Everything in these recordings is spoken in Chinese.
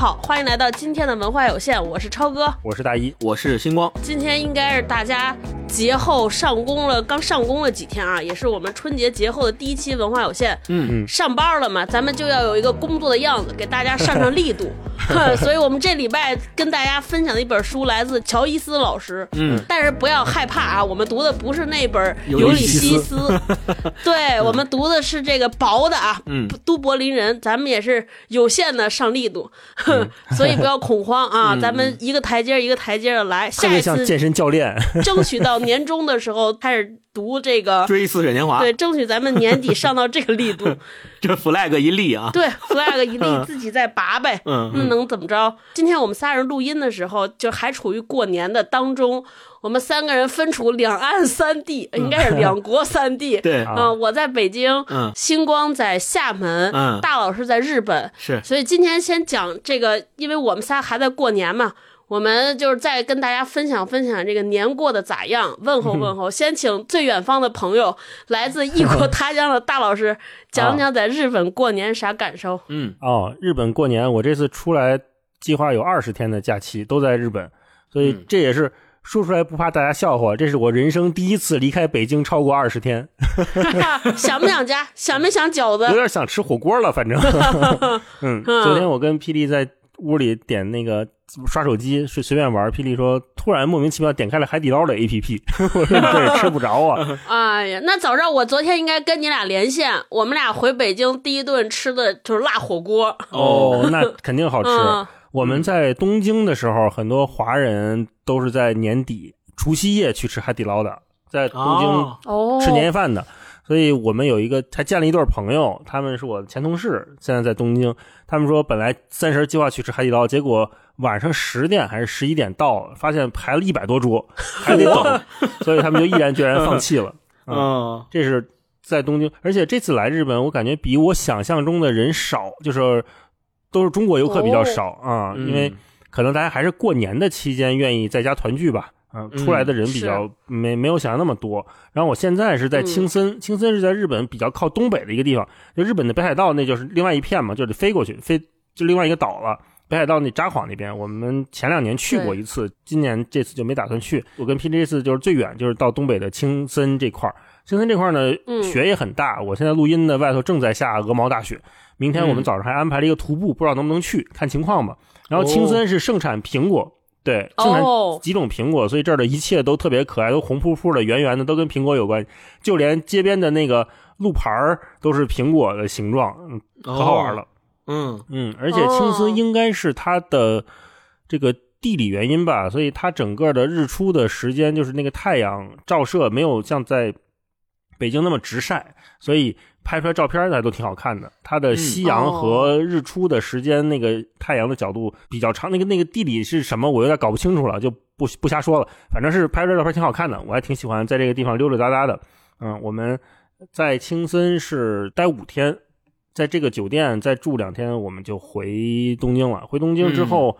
好，欢迎来到今天的文化有限，我是超哥，我是大一，我是星光。今天应该是大家节后上工了，刚上工了几天啊，也是我们春节节后的第一期文化有限。嗯嗯上班了嘛，咱们就要有一个工作的样子，给大家上上力度。哼 所以我们这礼拜跟大家分享的一本书来自乔伊斯老师。嗯，但是不要害怕啊，我们读的不是那本《尤尤里里西西斯》，对我们读的是这个薄的啊，嗯。都柏林人，咱们也是有限的上力度，哼，所以不要恐慌啊，咱们一个台阶一个台阶的来，特下一次像健身教练。争取到年终的时候开始读这个，追似水年华，对，争取咱们年底上到这个力度，这 flag 一立啊。对，flag 一立，自己再拔呗，嗯那能怎么着？今天我们仨人录音的时候，就还处于过年的当中，我们三个人分处两岸三地，应该是两国三地。对，啊嗯，我在北京，嗯星光在厦门，嗯大老师在日本，是所以今天先讲这个，因为我们仨还在过年嘛，我们就是再跟大家分享分享这个年过得咋样，问候问候。先请最远方的朋友，来自异国 他乡的大老师，讲讲在日本过年啥感受。嗯哦，日本过年，我这次出来计划有二十天的假期，都在日本，所以嗯这也是说出来不怕大家笑话，这是我人生第一次离开北京超过二十天，想不想家？想没想饺子有？点想吃火锅了，反正。嗯，昨天我跟霹雳在屋里点那个刷手机，随随便玩，霹雳说突然莫名其妙点开了海底捞的 APP，我说这也吃不着啊。哎呀，那早知道我昨天应该跟你俩连线，我们俩回北京第一顿吃的就是辣火锅。哦，那肯定好吃。嗯，我们在东京的时候，很多华人都是在年底除夕夜去吃海底捞的，在东京吃年夜饭的。所以我们有一个还见了一对朋友，他们是我的前同事，现在在东京。他们说本来三十计划去吃海底捞，结果晚上十点还是十一点到，发现排了一百多桌，还得等，所以他们就毅然决然放弃了。嗯，嗯这是在东京，而且这次来日本，我感觉比我想象中的人少，就是都是中国游客比较少啊、嗯因为可能大家还是过年的期间愿意在家团聚吧。嗯，嗯出来的人比较没没有想象那么多。然后我现在是在青森，青森是在日本比较靠东北的一个地方，就日本的北海道那就是另外一片嘛，就得飞过去，飞就另外一个岛了。北海道那札幌那边，我们前两年去过一次，今年这次就没打算去。我跟 PJ 这次就是最远就是到东北的青森这块儿，青森这块儿呢嗯雪也很大。我现在录音的外头正在下鹅毛大雪，明天我们嗯早上还安排了一个徒步，不知道能不能去，看情况吧。然后青森是盛产苹果，对，盛产哦，几种苹果，所以这儿的一切都特别可爱，都红扑扑的、圆圆的，都跟苹果有关。就连街边的那个路牌儿都是苹果的形状，嗯，可好玩了。。嗯嗯，而且青哦森应该是它的这个地理原因吧，所以它整个的日出的时间就是那个太阳照射没有像在北京那么直晒，所以拍出来照片呢都挺好看的。它的夕阳和日出的时间，那个太阳的角度比较长，那个那个地理是什么，我有点搞不清楚了，就不不瞎说了。反正是拍出来照片挺好看的，我还挺喜欢在这个地方溜溜达达的。嗯，我们在青森是待五天，在这个酒店再住两天，我们就回东京了。回东京之后，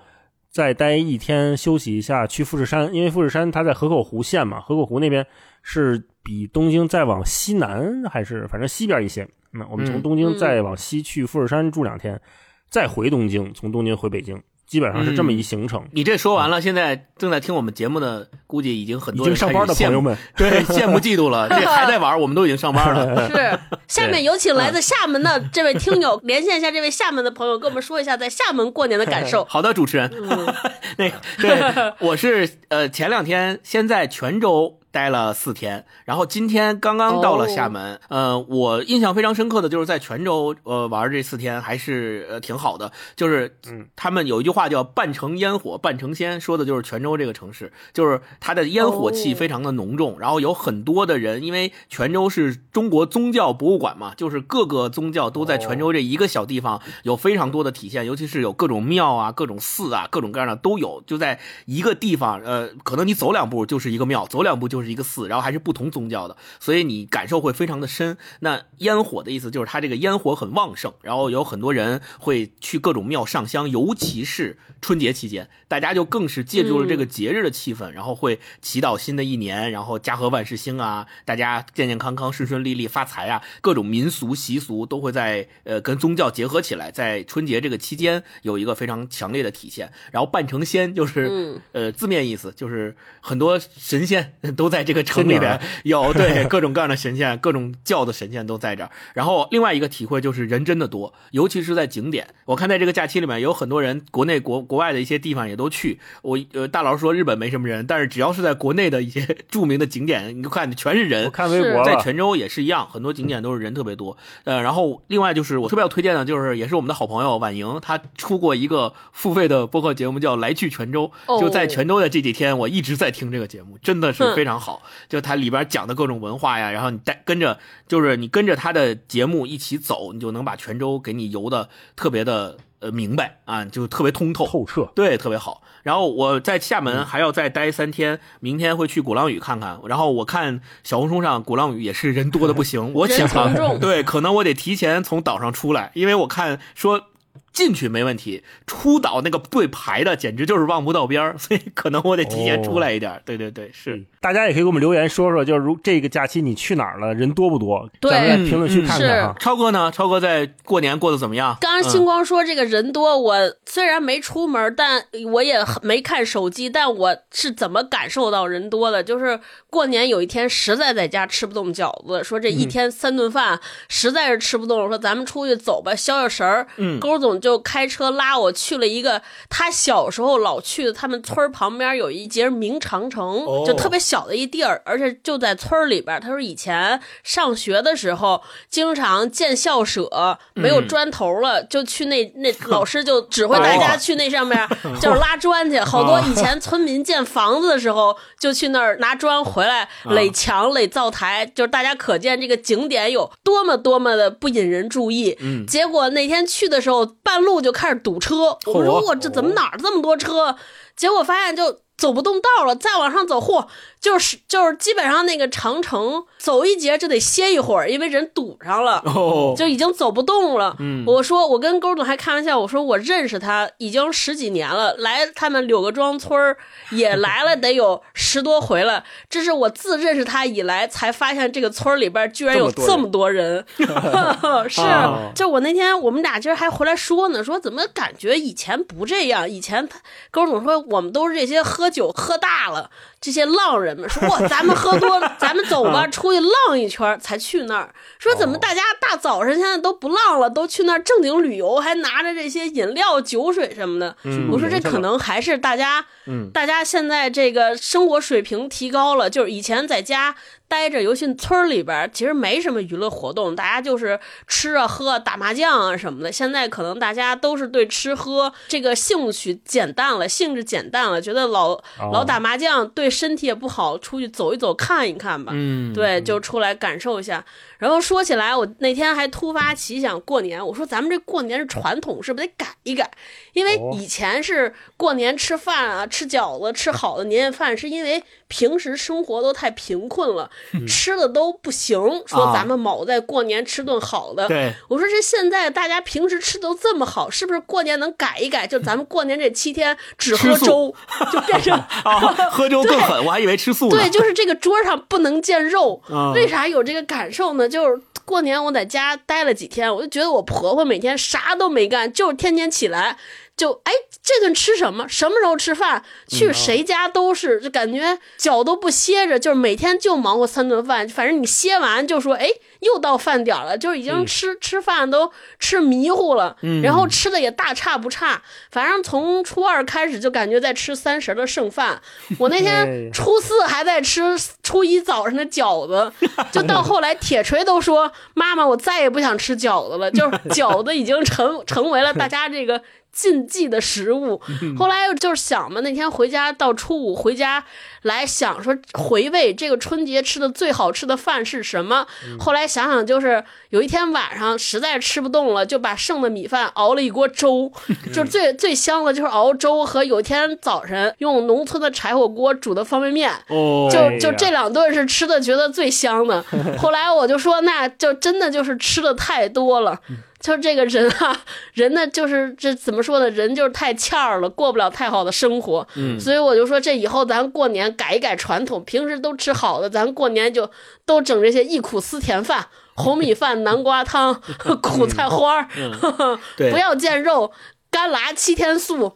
再待一天休息一下，去富士山，因为富士山它在河口湖县嘛，河口湖那边是比东京再往西南还是反正西边一些。那我们从嗯东京再往西去富士山住两天，再回东京，从东京回北京，基本上是这么一行程。你这说完了，现在正在听我们节目的，估计已经很已多人经上班的朋友们，对羡慕嫉妒了。这还在玩，我们都已经上班了。是，下面有请来自厦门的这位听友连线一下这位厦门的朋友，跟我们说一下在厦门过年的感受。好的，主持人，嗯，那个对，我是呃前两天先在泉州待了四天，然后今天刚刚到了厦门。呃，我印象非常深刻的就是在泉州呃玩这四天还是呃挺好的，就是嗯。他们有一句话叫“半城烟火半城仙”，说的就是泉州这个城市，就是它的烟火气哦。非常的浓重，然后有很多的人，因为泉州是中国宗教博物馆嘛，就是各个宗教都在泉州这一个小地方有非常多的体现，尤其是有各种庙啊、各种寺啊、各种各样的都有，就在一个地方，呃，可能你走两步就是一个庙，走两步就是就是一个寺，然后还是不同宗教的，所以你感受会非常的深。那烟火的意思就是它这个烟火很旺盛，然后有很多人会去各种庙上香，尤其是春节期间，大家就更是借助了这个节日的气氛，然后会祈祷新的一年，然后家和万事兴啊，大家健健康康、顺顺利利、发财啊，各种民俗习俗都会在呃跟宗教结合起来，在春节这个期间有一个非常强烈的体现。然后半成仙就是、嗯呃字面意思就是很多神仙 都在这个城里边有对 各种各样的神仙，各种教的神仙都在这儿。然后另外一个体会就是人真的多，尤其是在景点。我看在这个假期里面有很多人，国内国国外的一些地方也都去。我呃大佬说日本没什么人，但是只要是在国内的一些著名的景点，你看全是人。我看微博，在泉州也是一样，很多景点都是人特别多。呃，然后另外就是我特别要推荐的，就是也是我们的好朋友婉莹，她出过一个付费的播客节目，叫《来去泉州》。哦就在泉州的这几天，我一直在听这个节目，真的是非常好。就它里边讲的各种文化呀，然后你带跟着，就是你跟着他的节目一起走，你就能把泉州给你游的特别的呃明白啊，就特别通透。透彻。对，特别好。然后我在厦门还要再待三天，明天会去鼓浪屿看看。然后我看小红书上鼓浪屿也是人多的不行，我人想从众对，可能我得提前从岛上出来，因为我看说。进去没问题，出岛那个队排的简直就是望不到边儿，所以可能我得提前出来一点儿。对对对，是。大家也可以给我们留言说说，就是如这个假期你去哪儿了，人多不多？对咱们在评论区看看哈。超哥呢？超哥在过年过得怎么样？刚刚星光说这个人多，我虽然没出门，但我也没看手机，但我是怎么感受到人多的？就是过年有一天实在在家吃不动饺子，说这一天三顿饭实在是吃不动，说咱们出去走吧，消消食儿。嗯勾总就开车拉我去了一个他小时候老去的，他们村儿旁边有一节明长城，哦就特别小的一地儿，而且就在村儿里边。他说以前上学的时候，经常建校舍没有砖头了，就去那那 老师就指挥大家去那上面就是拉砖去。好多以前村民建房子的时候，就去那儿拿砖回来垒墙、垒灶台，就是大家可见这个景点有多么多么的不引人注意。嗯结果那天去的时候，半路就开始堵车。我说我这怎么哪儿这么多车？结果发现就走不动道了，再往上走，嚯，就是就是基本上那个长城走一节就得歇一会儿，因为人堵上了。哦，就已经走不动了。嗯我说我跟勾总还开玩笑，我说我认识他已经十几年了，来他们柳各庄村也来了得有十多回了。这是我自认识他以来才发现这个村儿里边居然有这这么多人。是啊，就我那天我们俩今儿还回来说呢，说怎么感觉以前不这样？以前他勾总说我们都是这些喝酒喝大了。这些浪人们说：“哇，咱们喝多了，咱们走吧，出去浪一圈儿才去那儿。”说怎么大家大早上现在都不浪了，都去那儿正经旅游，还拿着这些饮料、酒水什么的。我说这可能还是大家，嗯大家现在这个生活水平提高了，就是以前在家待着，尤其村儿里边，其实没什么娱乐活动，大家就是吃啊、喝啊、打麻将啊什么的。现在可能大家都是对吃喝这个兴趣减淡了，兴致减淡了，觉得老老打麻将对身体也不好，出去走一走、看一看吧。嗯，对，就出来感受一下。然后说起来，我那天还突发奇想，过年，我说咱们这过年是传统，是不是得改一改？因为哦以前是过年吃饭啊，吃饺子，吃好的年夜饭，是因为平时生活都太贫困了，吃的都不行。说啊咱们卯在过年吃顿好的。对，我说这现在大家平时吃都这么好，是不是过年能改一改？就咱们过年这七天只喝粥，就变成啊，喝粥更狠，我还以为吃素呢。对，就是这个桌上不能见肉。嗯为啥有这个感受呢？就是过年我在家待了几天，我就觉得我婆婆每天啥都没干，就是天天起来就哎这顿吃什么，什么时候吃饭，去谁家都是，就感觉脚都不歇着，就是每天就忙活三顿饭，反正你歇完就说哎又到饭点了，就是已经吃、吃饭都吃迷糊了，然后吃的也大差不差，反正从初二开始就感觉在吃三十的剩饭，我那 哎天初四还在吃初一早上的饺子，就到后来铁锤都说妈妈我再也不想吃饺子了，就是饺子已经成成为了大家这个禁忌的食物。后来就是想嘛，那天回家到初五回家来想说回味这个春节吃的最好吃的饭是什么。后来想想，就是有一天晚上实在吃不动了，就把剩的米饭熬了一锅粥，就是最最香的就是熬粥和有一天早晨用农村的柴火锅煮的方便面。哦，就就这两顿是吃的觉得最香的。后来我就说，那就真的就是吃的太多了。就这个人啊，人呢就是这怎么说呢？人就是太欠儿了，过不了太好的生活。嗯所以我就说，这以后咱过年改一改传统，平时都吃好的，咱过年就都整这些忆苦思甜饭，红米饭、南瓜汤 苦菜花儿，对不要见肉，干辣七天素，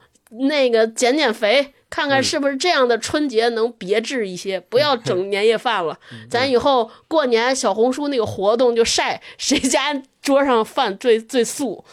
那个减减肥，看嗯看是不是这样的春节能别致一些，不要整年夜饭了。咱以后过年小红书那个活动就晒谁家桌上饭最最素，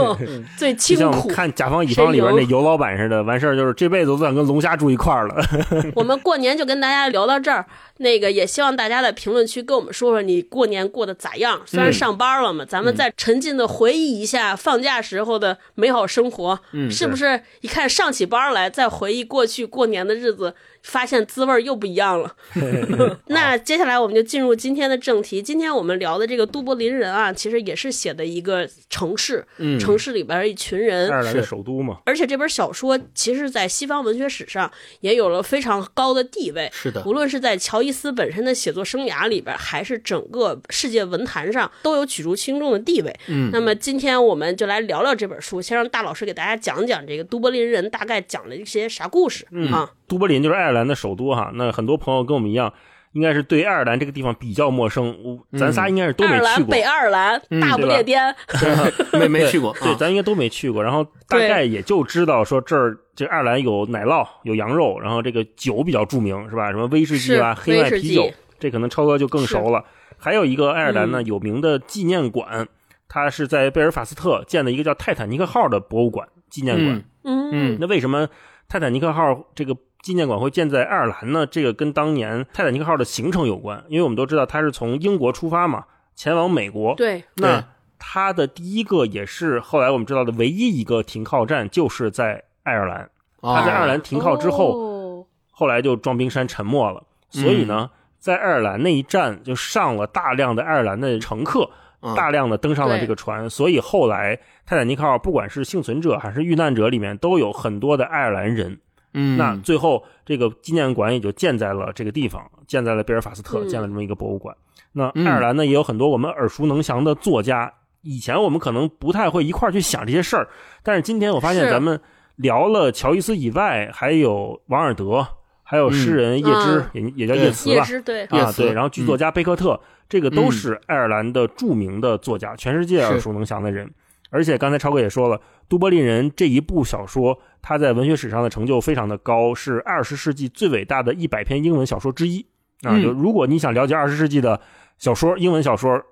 最清苦像。看《甲方乙方》里边那尤老板似的，完事儿就是这辈子都不想跟龙虾住一块儿了。我们过年就跟大家聊到这儿，那个也希望大家在评论区跟我们说说你过年过得咋样。虽然上班了嘛，咱们再沉浸的回忆一下放假时候的美好生活，嗯是不是？一看上起班来，再回忆过去过年的日子，发现滋味又不一样了。那接下来我们就进入今天的正题。今天我们聊的这个都柏林人啊，其实也是写的一个城市，嗯城市里边一群人爱，尔兰的是首都嘛，而且这本小说其实，在西方文学史上也有了非常高的地位。是的，无论是在乔伊斯本身的写作生涯里边，还是整个世界文坛上，都有举足轻重的地位。嗯那么今天我们就来聊聊这本书，先让大老师给大家讲讲这个都柏林人大概讲了一些啥故事、啊？都柏林就是爱尔兰的首都哈。那很多朋友跟我们一样，应该是对爱尔兰这个地方比较陌生。我咱仨应该是都爱尔兰、没去过北，爱尔兰、大不列颠，没没去过，对，啊咱应该都没去过。然后大概也就知道说这儿这爱尔兰有奶酪，有羊肉，然后这个酒比较著名是吧？什么威士忌啊、黑麦啤酒，这可能超哥就更熟了。还有一个爱尔兰呢有名的纪念馆，它是在贝尔法斯特建的一个叫泰坦尼克号的博物馆纪念馆。嗯嗯嗯那为什么泰坦尼克号这个纪念馆会建在爱尔兰呢？这个跟当年泰坦尼克号的行程有关，因为我们都知道它是从英国出发嘛，前往美国。对，那它的第一个也是后来我们知道的唯一一个停靠站，就是在爱尔兰。它在爱尔兰停靠之后，哦后来就撞冰山沉没了。所以呢，在爱尔兰那一站就上了大量的爱尔兰的乘客，嗯大量的登上了这个船。所以后来泰坦尼克号不管是幸存者还是遇难者里面，都有很多的爱尔兰人。嗯，那最后这个纪念馆也就建在了这个地方，建在了贝尔法斯特，嗯。建了这么一个博物馆。那嗯。爱尔兰呢，也有很多我们耳熟能详的作家。以前我们可能不太会一块儿去想这些事儿，但是今天我发现咱们聊了乔伊斯以外，还有王尔德，还有诗人叶芝，也也叫叶慈吧，叶芝对，啊对，然后剧作家贝克特，这个都嗯是爱尔兰的著名的作家，全世界耳熟能详的人。而且刚才超哥也说了，《都柏林人》这一部小说，它在文学史上的成就非常的高，是二十世纪最伟大的一百篇英文小说之一啊。嗯就如果你想了解二十世纪的小说，英文小说，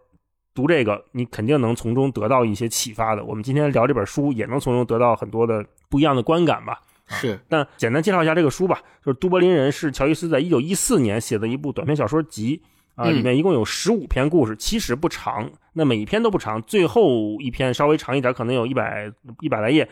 读这个，你肯定能从中得到一些启发的。我们今天聊这本书，也能从中得到很多的不一样的观感吧。是那简单介绍一下这个书吧，就是《都柏林人》是乔伊斯在一九一四年写的一部短篇小说集啊，嗯里面一共有十五篇故事，其实不长，那每一篇都不长，最后一篇稍微长一点，可能有一百一百来页。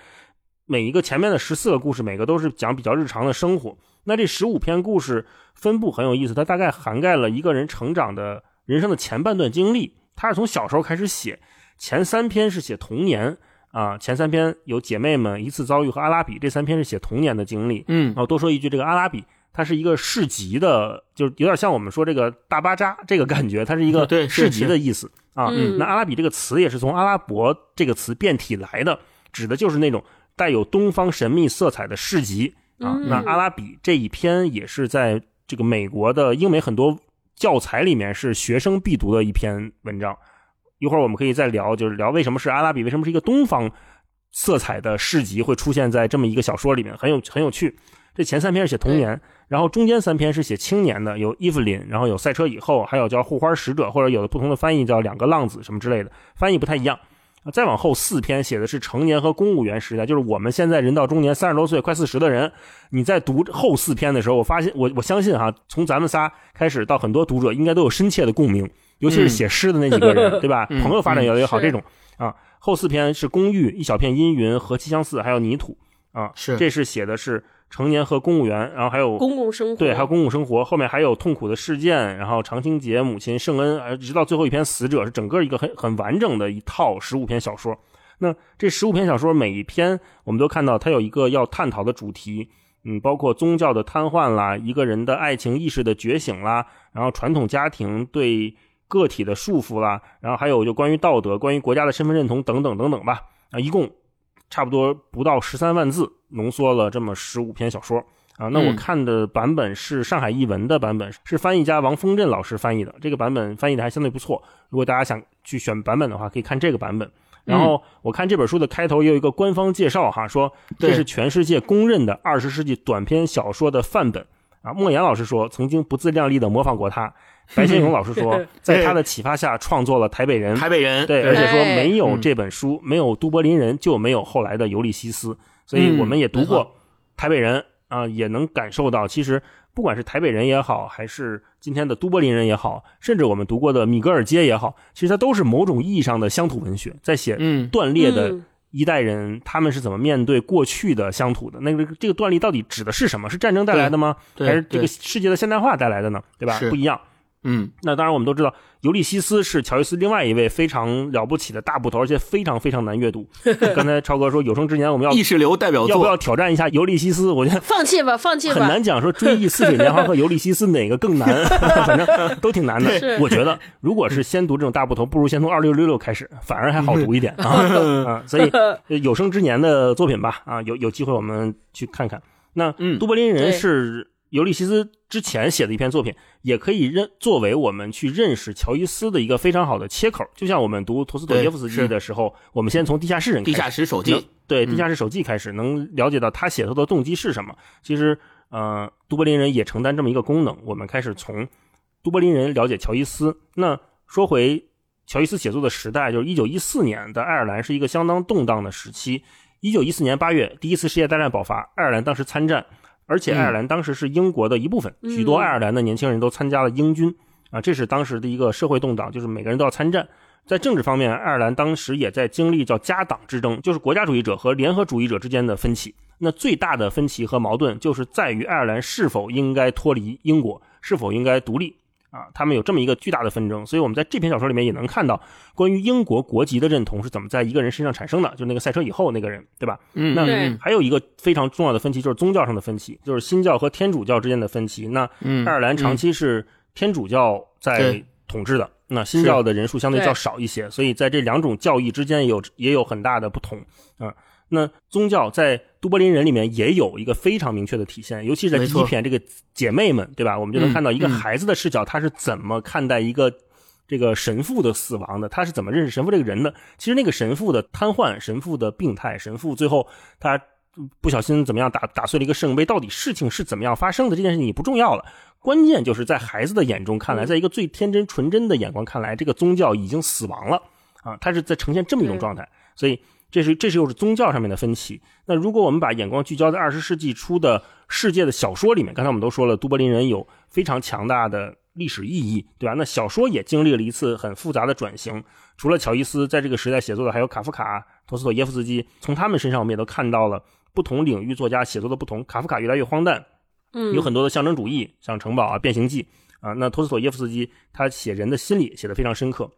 每一个前面的十四个故事，每个都是讲比较日常的生活。那这十五篇故事分布很有意思，它大概涵盖了一个人成长的人生的前半段经历。他是从小时候开始写，前三篇是写童年啊，前三篇有姐妹们一次遭遇和阿拉比，这三篇是写童年的经历。嗯然后多说一句，这个阿拉比它是一个市集的，就是有点像我们说这个大巴扎这个感觉，它是一个市集的意思啊。嗯那阿拉比这个词也是从阿拉伯这个词变体来的，指的就是那种带有东方神秘色彩的市集啊。嗯那阿拉比这一篇也是在这个美国的英美很多教材里面是学生必读的一篇文章。一会儿我们可以再聊，就是聊为什么是阿拉比，为什么是一个东方色彩的市集会出现在这么一个小说里面，很有很有趣。这前三篇是写童年，然后中间三篇是写青年的，有伊芙琳，然后有赛车以后，还有叫护花使者，或者有的不同的翻译叫两个浪子什么之类的，翻译不太一样。再往后四篇写的是成年和公务员时代，就是我们现在人到中年三十多岁快四十的人，你在读后四篇的时候，我发现我我相信哈，从咱们仨开始到很多读者应该都有深切的共鸣，尤其是写诗的那几个人，对吧？嗯朋友发展越来越好，是这种啊。后四篇是公寓，一小片阴云，和气相似，还有泥土啊，是这是写的是成年和公务员，然后还有公共生活，对，还有公共生活，后面还有痛苦的事件，然后长青节、母亲、圣恩，呃，直到最后一篇死者，是整个一个很很完整的一套十五篇小说。那这十五篇小说每一篇，我们都看到它有一个要探讨的主题，嗯，包括宗教的瘫痪啦，一个人的爱情意识的觉醒啦，然后传统家庭对个体的束缚啦，然后还有就关于道德、关于国家的身份认同等等等等吧。啊，一共差不多不到十三万字，浓缩了这么十五篇小说。啊，那我嗯看的版本是上海译文的版本，是翻译家王丰镇老师翻译的。这个版本翻译的还相对不错。如果大家想去选版本的话，可以看这个版本。然后我看这本书的开头也有一个官方介绍哈，说这是全世界公认的二十世纪短篇小说的范本啊。莫言老师说曾经不自量力的模仿过他，白先勇老师说在他的启发下创作了《台北人》，台北人，对，而且说哎没有嗯这本书，没有都柏林人，就没有后来的尤利西斯。所以我们也读过台北人》啊，也能感受到，其实不管是台北人也好，还是今天的都柏林人也好，甚至我们读过的米格尔街也好，其实它都是某种意义上的乡土文学，在写嗯，断裂的嗯一代人，他们是怎么面对过去的乡土的。那个这个断裂到底指的是什么？是战争带来的吗？对还是这个世界的现代化带来的呢？对吧？不一样。嗯，那当然，我们都知道，尤利西斯是乔伊斯另外一位非常了不起的大部头，而且非常非常难阅读。刚才超哥说，有生之年我们要意识流代表作，要不要挑战一下尤利西斯？我觉得放弃吧，放弃吧。很难讲说追忆似水年华和尤利西斯哪个更难 反正都挺难的是。我觉得，如果是先读这种大部头，不如先从二六六六开始，反而还好读一点啊。啊，所以有生之年的作品吧，啊，有有机会我们去看看。那嗯都柏林人是尤利西斯之前写的一篇作品，也可以认作为我们去认识乔伊斯的一个非常好的切口。就像我们读陀思妥耶夫斯基的时候，我们先从《地下室人》地下室手记，对《嗯地下室手记》开始，能了解到他写作的动机是什么。其实，呃，都柏林人也承担这么一个功能。我们开始从都柏林人了解乔伊斯。那说回乔伊斯写作的时代，就是一九一四年的爱尔兰是一个相当动荡的时期。一九一四年八月，第一次世界大战爆发，爱尔兰当时参战，而且嗯爱尔兰当时是英国的一部分，嗯许多爱尔兰的年轻人都参加了英军啊，这是当时的一个社会动荡，就是每个人都要参战。在政治方面，爱尔兰当时也在经历叫家党之争，就是国家主义者和联合主义者之间的分歧。那最大的分歧和矛盾就是在于爱尔兰是否应该脱离英国，是否应该独立啊？他们有这么一个巨大的纷争。所以我们在这篇小说里面也能看到关于英国国籍的认同是怎么在一个人身上产生的，就是那个赛车以后那个人，对吧？嗯，那还有一个非常重要的分歧，就是宗教上的分歧，就是新教和天主教之间的分歧。那嗯，爱尔兰长嗯期是天主教在统治的，那新教的人数相对较少一些，所以在这两种教义之间也有也有很大的不同啊。那宗教在都柏林人里面也有一个非常明确的体现，尤其是在第一篇这个姐妹们，对吧？我们就能嗯看到一个嗯孩子的视角，他是怎么看待一个这个神父的死亡的，他是怎么认识神父这个人的？其实那个神父的瘫痪、神父的病态、神父最后他不小心怎么样打打碎了一个圣杯，到底事情是怎么样发生的？这件事情已不重要了，关键就是在孩子的眼中看来，嗯在一个最天真纯真的眼光看来，这个宗教已经死亡了啊，他是在呈现这么一种状态，所以这是这是又是宗教上面的分歧。那如果我们把眼光聚焦在二十世纪初的世界的小说里面，刚才我们都说了，都柏林人有非常强大的历史意义，对吧？那小说也经历了一次很复杂的转型。除了乔伊斯在这个时代写作的，还有卡夫卡、陀思妥耶夫斯基，从他们身上我们也都看到了不同领域作家写作的不同。卡夫卡越来越荒诞，嗯，有很多的象征主义，像城堡啊、变形记啊。那托斯妥耶夫斯基他写人的心理写得非常深刻。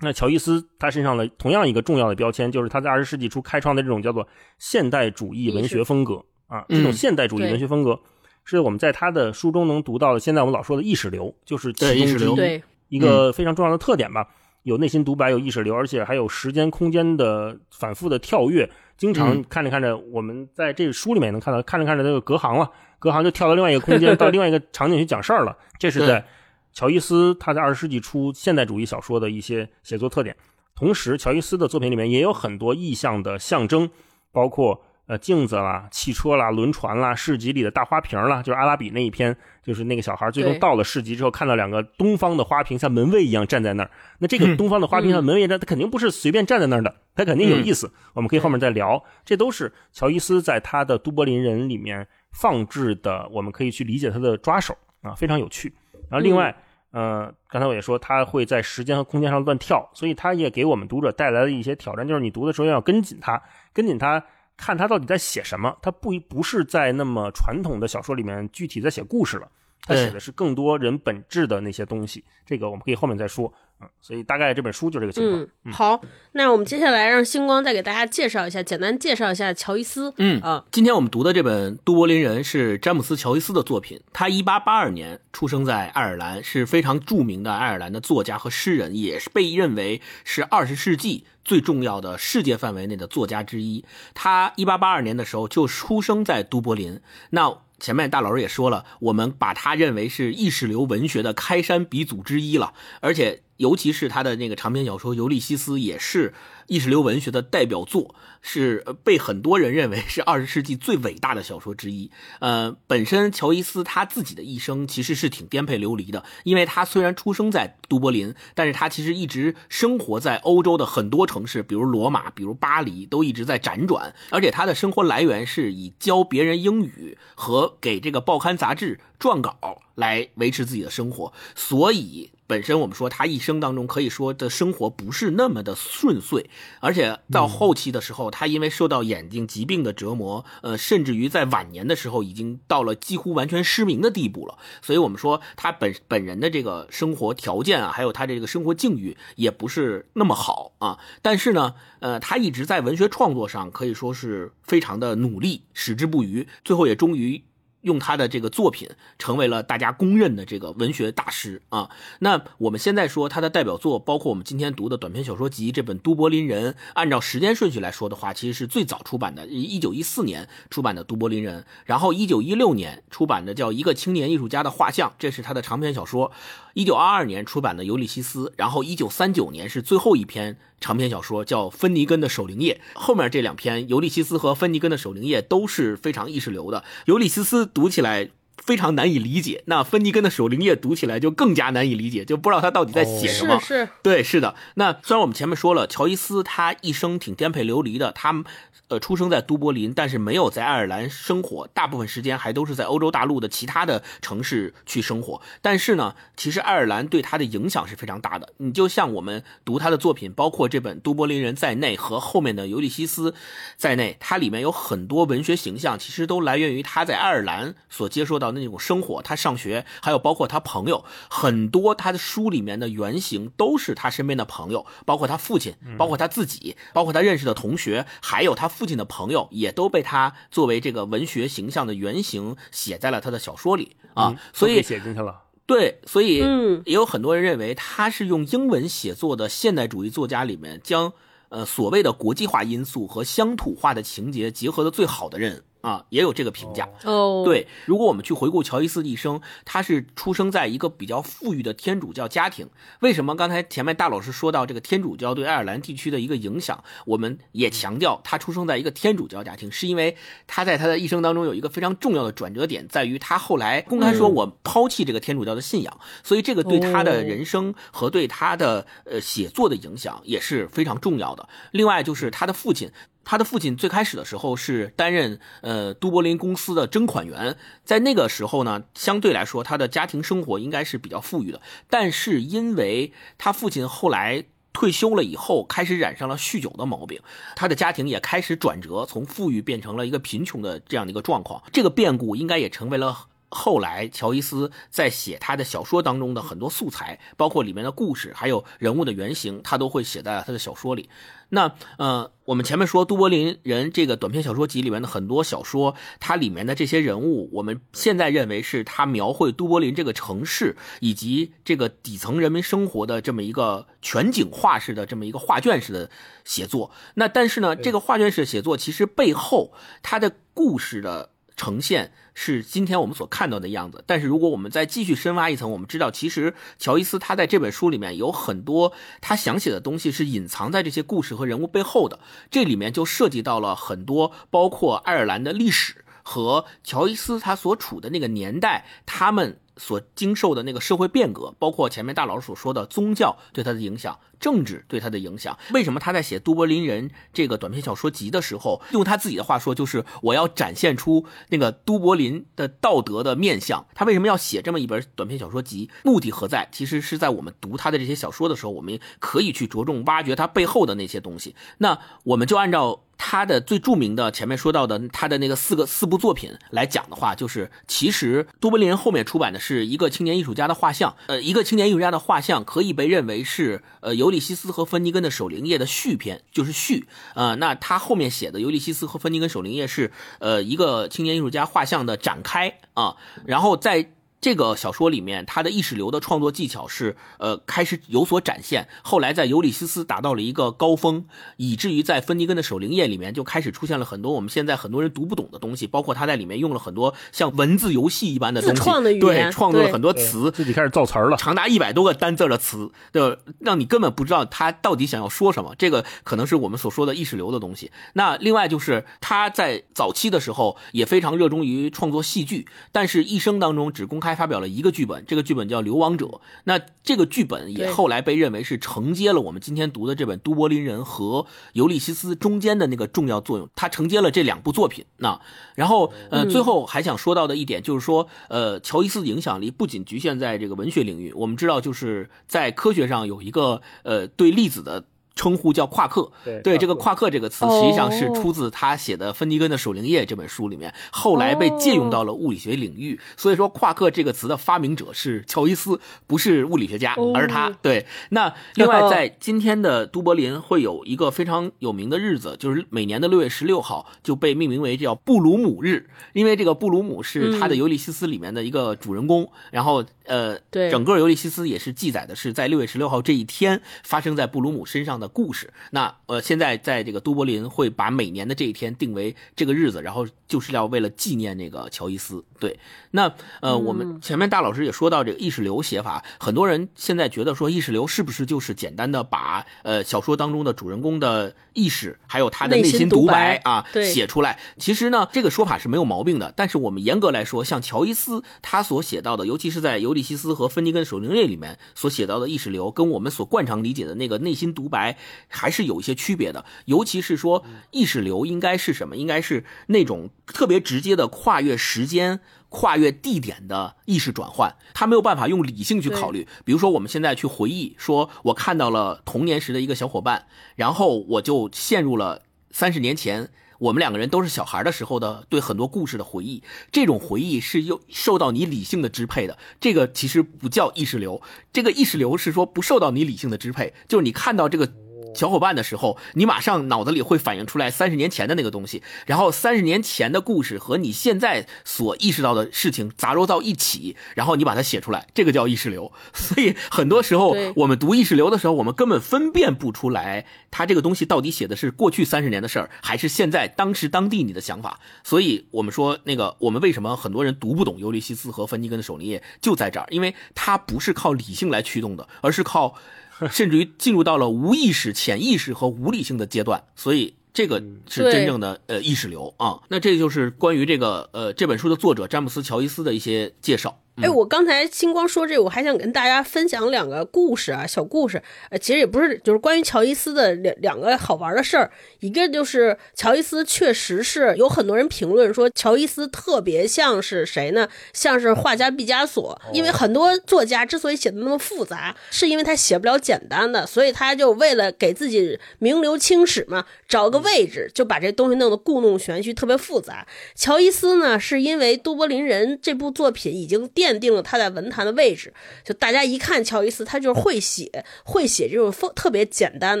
那乔伊斯他身上的同样一个重要的标签，就是他在二十世纪初开创的这种叫做现代主义文学风格啊。这种嗯现代主义文学风格是我们在他的书中能读到的。现在我们老说的意识流，就是其中对意识流之一对，一个非常重要的特点吧。有内心独白，有意识流，而且还有时间空间的反复的跳跃。经常嗯看着看着，我们在这个书里面也能看到，看着看着这个隔行了，隔行就跳到另外一个空间，到另外一个场景去讲事儿了。这是在乔伊斯他在二十世纪初现代主义小说的一些写作特点。同时，乔伊斯的作品里面也有很多意象的象征，包括呃镜子啦、汽车啦、轮船啦、市集里的大花瓶啦，就是阿拉比那一篇，就是那个小孩最终到了市集之后，看到两个东方的花瓶像门卫一样站在那儿。那这个嗯东方的花瓶像门卫站，他肯定不是随便站在那儿的，他肯定有意思。我们可以后面再聊，这都是乔伊斯在他的《都柏林人》里面放置的，我们可以去理解他的抓手啊，非常有趣。然后另外，呃，刚才我也说，他会在时间和空间上乱跳，所以他也给我们读者带来了一些挑战，就是你读的时候要跟紧他，跟紧他，看他到底在写什么。他不不是在那么传统的小说里面具体在写故事了，它写的是更多人本质的那些东西。这个我们可以后面再说。嗯，所以大概这本书就这个情况。嗯，好，那我们接下来让星光再给大家介绍一下，简单介绍一下乔伊斯。嗯啊，今天我们读的这本《都柏林人》是詹姆斯·乔伊斯的作品。他一八八二年出生在爱尔兰，是非常著名的爱尔兰的作家和诗人，也是被认为是二十世纪最重要的世界范围内的作家之一。他一八八二年的时候就出生在都柏林。那前面大老师也说了，我们把他认为是意识流文学的开山鼻祖之一了，而且。尤其是他的那个长篇小说《尤利西斯》，也是意识流文学的代表作，是被很多人认为是 二十世纪最伟大的小说之一。呃，本身乔伊斯他自己的一生其实是挺颠沛流离的，因为他虽然出生在都柏林，但是他其实一直生活在欧洲的很多城市，比如罗马，比如巴黎，都一直在辗转。而且他的生活来源是以教别人英语和给这个报刊杂志撰稿来维持自己的生活，所以。本身我们说他一生当中可以说的生活不是那么的顺遂，而且到后期的时候，他因为受到眼睛疾病的折磨，呃，甚至于在晚年的时候已经到了几乎完全失明的地步了。所以我们说他本本人的这个生活条件啊，还有他这个生活境遇也不是那么好啊。但是呢，呃，他一直在文学创作上可以说是非常的努力，矢志不渝，最后也终于。用他的这个作品成为了大家公认的这个文学大师啊。那我们现在说他的代表作，包括我们今天读的短篇小说集这本《都柏林人》，按照时间顺序来说的话，其实是最早出版的，一九一四年出版的《都柏林人》，然后一九一六年出版的叫《一个青年艺术家的画像》，这是他的长篇小说。一九二二年出版的《尤利西斯》，然后一九三九年是最后一篇长篇小说，叫《芬尼根的守灵夜》。后面这两篇《尤利西斯》和《芬尼根的守灵夜》都是非常意识流的，《尤利西斯》读起来。非常难以理解，那芬尼根的守灵夜读起来就更加难以理解，就不知道他到底在写什么。是是，对，是的。那虽然我们前面说了，乔伊斯他一生挺颠沛流离的，他呃出生在都柏林，但是没有在爱尔兰生活，大部分时间还都是在欧洲大陆的其他的城市去生活。但是呢，其实爱尔兰对他的影响是非常大的。你就像我们读他的作品，包括这本《都柏林人》在内，和后面的《尤利西斯》在内，它里面有很多文学形象，其实都来源于他在爱尔兰所接受到。那种生活，他上学，还有包括他朋友，很多他的书里面的原型都是他身边的朋友，包括他父亲，包括他自己，包括他认识的同学，还有他父亲的朋友，也都被他作为这个文学形象的原型写在了他的小说里啊。所以写进去了。对，所以也有很多人认为他是用英文写作的现代主义作家里面，将呃所谓的国际化因素和乡土化的情节结合的最好的人。啊，也有这个评价哦。对，如果我们去回顾乔伊斯的一生，他是出生在一个比较富裕的天主教家庭。为什么刚才前面大老师说到这个天主教对爱尔兰地区的一个影响，我们也强调他出生在一个天主教家庭，是因为他在他的一生当中有一个非常重要的转折点，在于他后来公开说我抛弃这个天主教的信仰，所以这个对他的人生和对他的呃写作的影响也是非常重要的。另外就是他的父亲。他的父亲最开始的时候是担任呃都柏林公司的征款员，在那个时候呢，相对来说他的家庭生活应该是比较富裕的。但是因为他父亲后来退休了以后，开始染上了酗酒的毛病，他的家庭也开始转折，从富裕变成了一个贫穷的这样的一个状况。这个变故应该也成为了后来乔伊斯在写他的小说当中的很多素材，包括里面的故事，还有人物的原型，他都会写在他的小说里。那呃，我们前面说《都柏林人》这个短篇小说集里面的很多小说，它里面的这些人物，我们现在认为是他描绘都柏林这个城市以及这个底层人民生活的这么一个全景画式的这么一个画卷式的写作。那但是呢，这个画卷式写作其实背后它的故事的。呈现是今天我们所看到的样子，但是如果我们再继续深挖一层，我们知道其实乔伊斯他在这本书里面有很多他想写的东西是隐藏在这些故事和人物背后的，这里面就涉及到了很多包括爱尔兰的历史和乔伊斯他所处的那个年代他们所经受的那个社会变革，包括前面大老师所说的宗教对他的影响。政治对他的影响，为什么他在写《都柏林人》这个短篇小说集的时候，用他自己的话说，就是我要展现出那个都柏林的道德的面相。他为什么要写这么一本短篇小说集？目的何在？其实是在我们读他的这些小说的时候，我们可以去着重挖掘他背后的那些东西。那我们就按照。他的最著名的前面说到的他的那个四个四部作品来讲的话，就是其实都柏林后面出版的是一个青年艺术家的画像，呃，一个青年艺术家的画像可以被认为是呃尤利西斯和芬尼根的守灵夜的续篇，就是续，呃，那他后面写的尤利西斯和芬尼根守灵夜是呃一个青年艺术家画像的展开啊，然后在。这个小说里面，他的意识流的创作技巧是，呃，开始有所展现。后来在尤里西斯达到了一个高峰，以至于在芬尼根的守灵夜里面就开始出现了很多我们现在很多人读不懂的东西，包括他在里面用了很多像文字游戏一般的东西，对，创作了很多词，自己开始造词儿了，长达一百多个单字的词，的让你根本不知道他到底想要说什么。这个可能是我们所说的意识流的东西。那另外就是他在早期的时候也非常热衷于创作戏剧，但是一生当中只公开。还发表了一个剧本，这个剧本叫《流亡者》。那这个剧本也后来被认为是承接了我们今天读的这本《都柏林人》和《尤利西斯》中间的那个重要作用，它承接了这两部作品。那然后呃，最后还想说到的一点就是说，呃，乔伊斯的影响力不仅局限在这个文学领域，我们知道就是在科学上有一个呃对粒子的。称呼叫夸克，对这个夸克这个词，实际上是出自他写的《芬尼根的守灵夜》这本书里面，后来被借用到了物理学领域。所以说，夸克这个词的发明者是乔伊斯，不是物理学家，而是他。对，那 另外在今天的都柏林会有一个非常有名的日子，就是每年的六月十六号就被命名为叫布鲁姆日，因为这个布鲁姆是他的《尤利西斯》里面的一个主人公，然后。呃，对，整个《尤利西斯》也是记载的是在六月十六号这一天发生在布鲁姆身上的故事。那呃，现在在这个都柏林会把每年的这一天定为这个日子，然后就是要为了纪念那个乔伊斯。对，那呃，我们前面大老师也说到这个意识流写法，很多人现在觉得说意识流是不是就是简单的把呃小说当中的主人公的意识还有他的内心独白啊写出来？其实呢，这个说法是没有毛病的。但是我们严格来说，像乔伊斯他所写到的，尤其是在尤利西斯和芬尼根守灵夜里面所写到的意识流，跟我们所惯常理解的那个内心独白还是有一些区别的。尤其是说意识流应该是什么？应该是那种特别直接的跨越时间、跨越地点的意识转换。他没有办法用理性去考虑。比如说，我们现在去回忆，说我看到了童年时的一个小伙伴，然后我就陷入了三十年前。我们两个人都是小孩的时候的对很多故事的回忆，这种回忆是又受到你理性的支配的。这个其实不叫意识流，这个意识流是说不受到你理性的支配，就是你看到这个。小伙伴的时候，你马上脑子里会反映出来三十年前的那个东西，然后三十年前的故事和你现在所意识到的事情杂糅到一起，然后你把它写出来，这个叫意识流。所以很多时候我们读意识流的时候，我们根本分辨不出来，它这个东西到底写的是过去三十年的事儿，还是现在当时当地你的想法。所以我们说那个，我们为什么很多人读不懂尤利西斯和芬尼根的守灵夜，就在这儿，因为它不是靠理性来驱动的，而是靠。甚至于进入到了无意识、潜意识和无理性的阶段，所以这个是真正的呃意识流啊。那这就是关于这个呃这本书的作者詹姆斯·乔伊斯的一些介绍。哎，我刚才星光说这个，我还想跟大家分享两个故事啊，小故事。呃，其实也不是，就是关于乔伊斯的两两个好玩的事儿。一个就是乔伊斯确实是有很多人评论说，乔伊斯特别像是谁呢？像是画家毕加索。因为很多作家之所以写的那么复杂，是因为他写不了简单的，所以他就为了给自己名留青史嘛，找个位置就把这东西弄得故弄玄虚，特别复杂。乔伊斯呢，是因为《都柏林人》这部作品已经奠。奠定了他在文坛的位置，就大家一看乔伊斯，他就是会写，会写这种风特别简单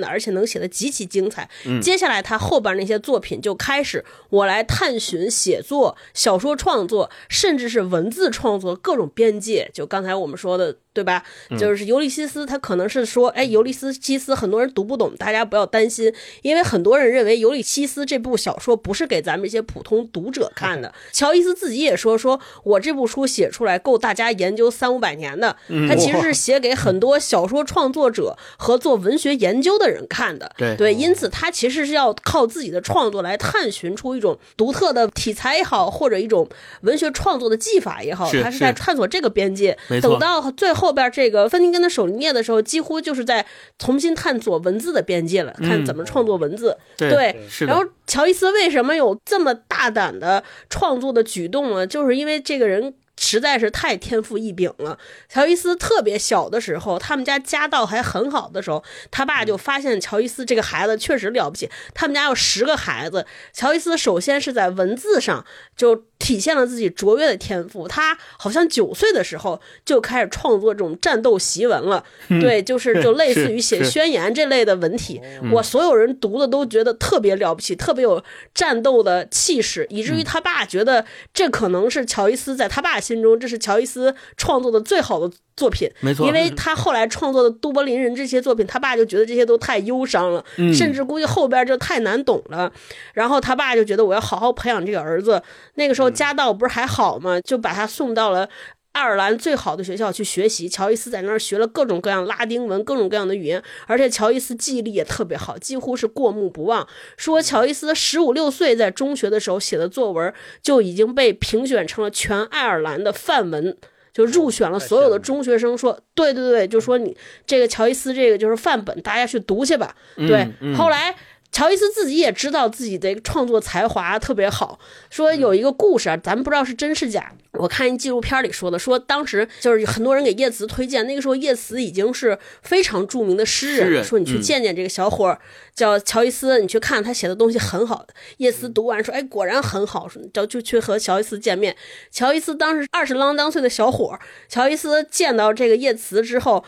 的，而且能写的极其精彩。接下来他后边那些作品就开始我来探寻写作、小说创作，甚至是文字创作各种边界。就刚才我们说的。对吧？就是尤利西斯，他可能是说，哎，尤利斯西斯很多人读不懂，大家不要担心，因为很多人认为尤利西斯这部小说不是给咱们这些普通读者看的。乔伊斯自己也说，说我这部书写出来够大家研究三五百年的，他其实是写给很多小说创作者和做文学研究的人看的。对对，因此他其实是要靠自己的创作来探寻出一种独特的题材也好，或者一种文学创作的技法也好，他是在探索这个边界。等到最后边这个芬尼根的手里念的时候，几乎就是在重新探索文字的边界了，看怎么创作文字。对然后乔伊斯为什么有这么大胆的创作的举动呢？就是因为这个人。实在是太天赋异禀了。乔伊斯特别小的时候，他们家家道还很好的时候，他爸就发现乔伊斯这个孩子确实了不起。他们家有十个孩子，乔伊斯首先是在文字上就体现了自己卓越的天赋。他好像九岁的时候就开始创作这种战斗檄文了，对，就是就类似于写宣言这类的文体。我所有人读的都觉得特别了不起，特别有战斗的气势，以至于他爸觉得这可能是乔伊斯在他爸心中，这是乔伊斯创作的最好的作品。没错因为他后来创作的《都柏林人》这些作品，他爸就觉得这些都太忧伤了，嗯甚至估计后边就太难懂了。然后他爸就觉得我要好好培养这个儿子。那个时候家道不是还好吗？就把他送到了。爱尔兰最好的学校去学习，乔伊斯在那儿学了各种各样拉丁文、各种各样的语言，而且乔伊斯记忆力也特别好，几乎是过目不忘。说乔伊斯十五六岁在中学的时候写的作文就已经被评选成了全爱尔兰的范文。就入选了所有的中学生说，对对对，就说你这个乔伊斯这个就是范本，大家去读去吧。对，嗯后来乔伊斯自己也知道自己的创作才华特别好，说有一个故事啊，咱们不知道是真是假。我看一纪录片里说的，说当时就是很多人给叶慈推荐，那个时候叶慈已经是非常著名的诗人，说你去嗯见见这个小伙儿，叫乔伊斯，你去看他写的东西很好的。叶慈读完说，哎，果然很好，说就就去和乔伊斯见面。乔伊斯当时二十啷当岁的小伙儿，乔伊斯见到这个叶慈之后。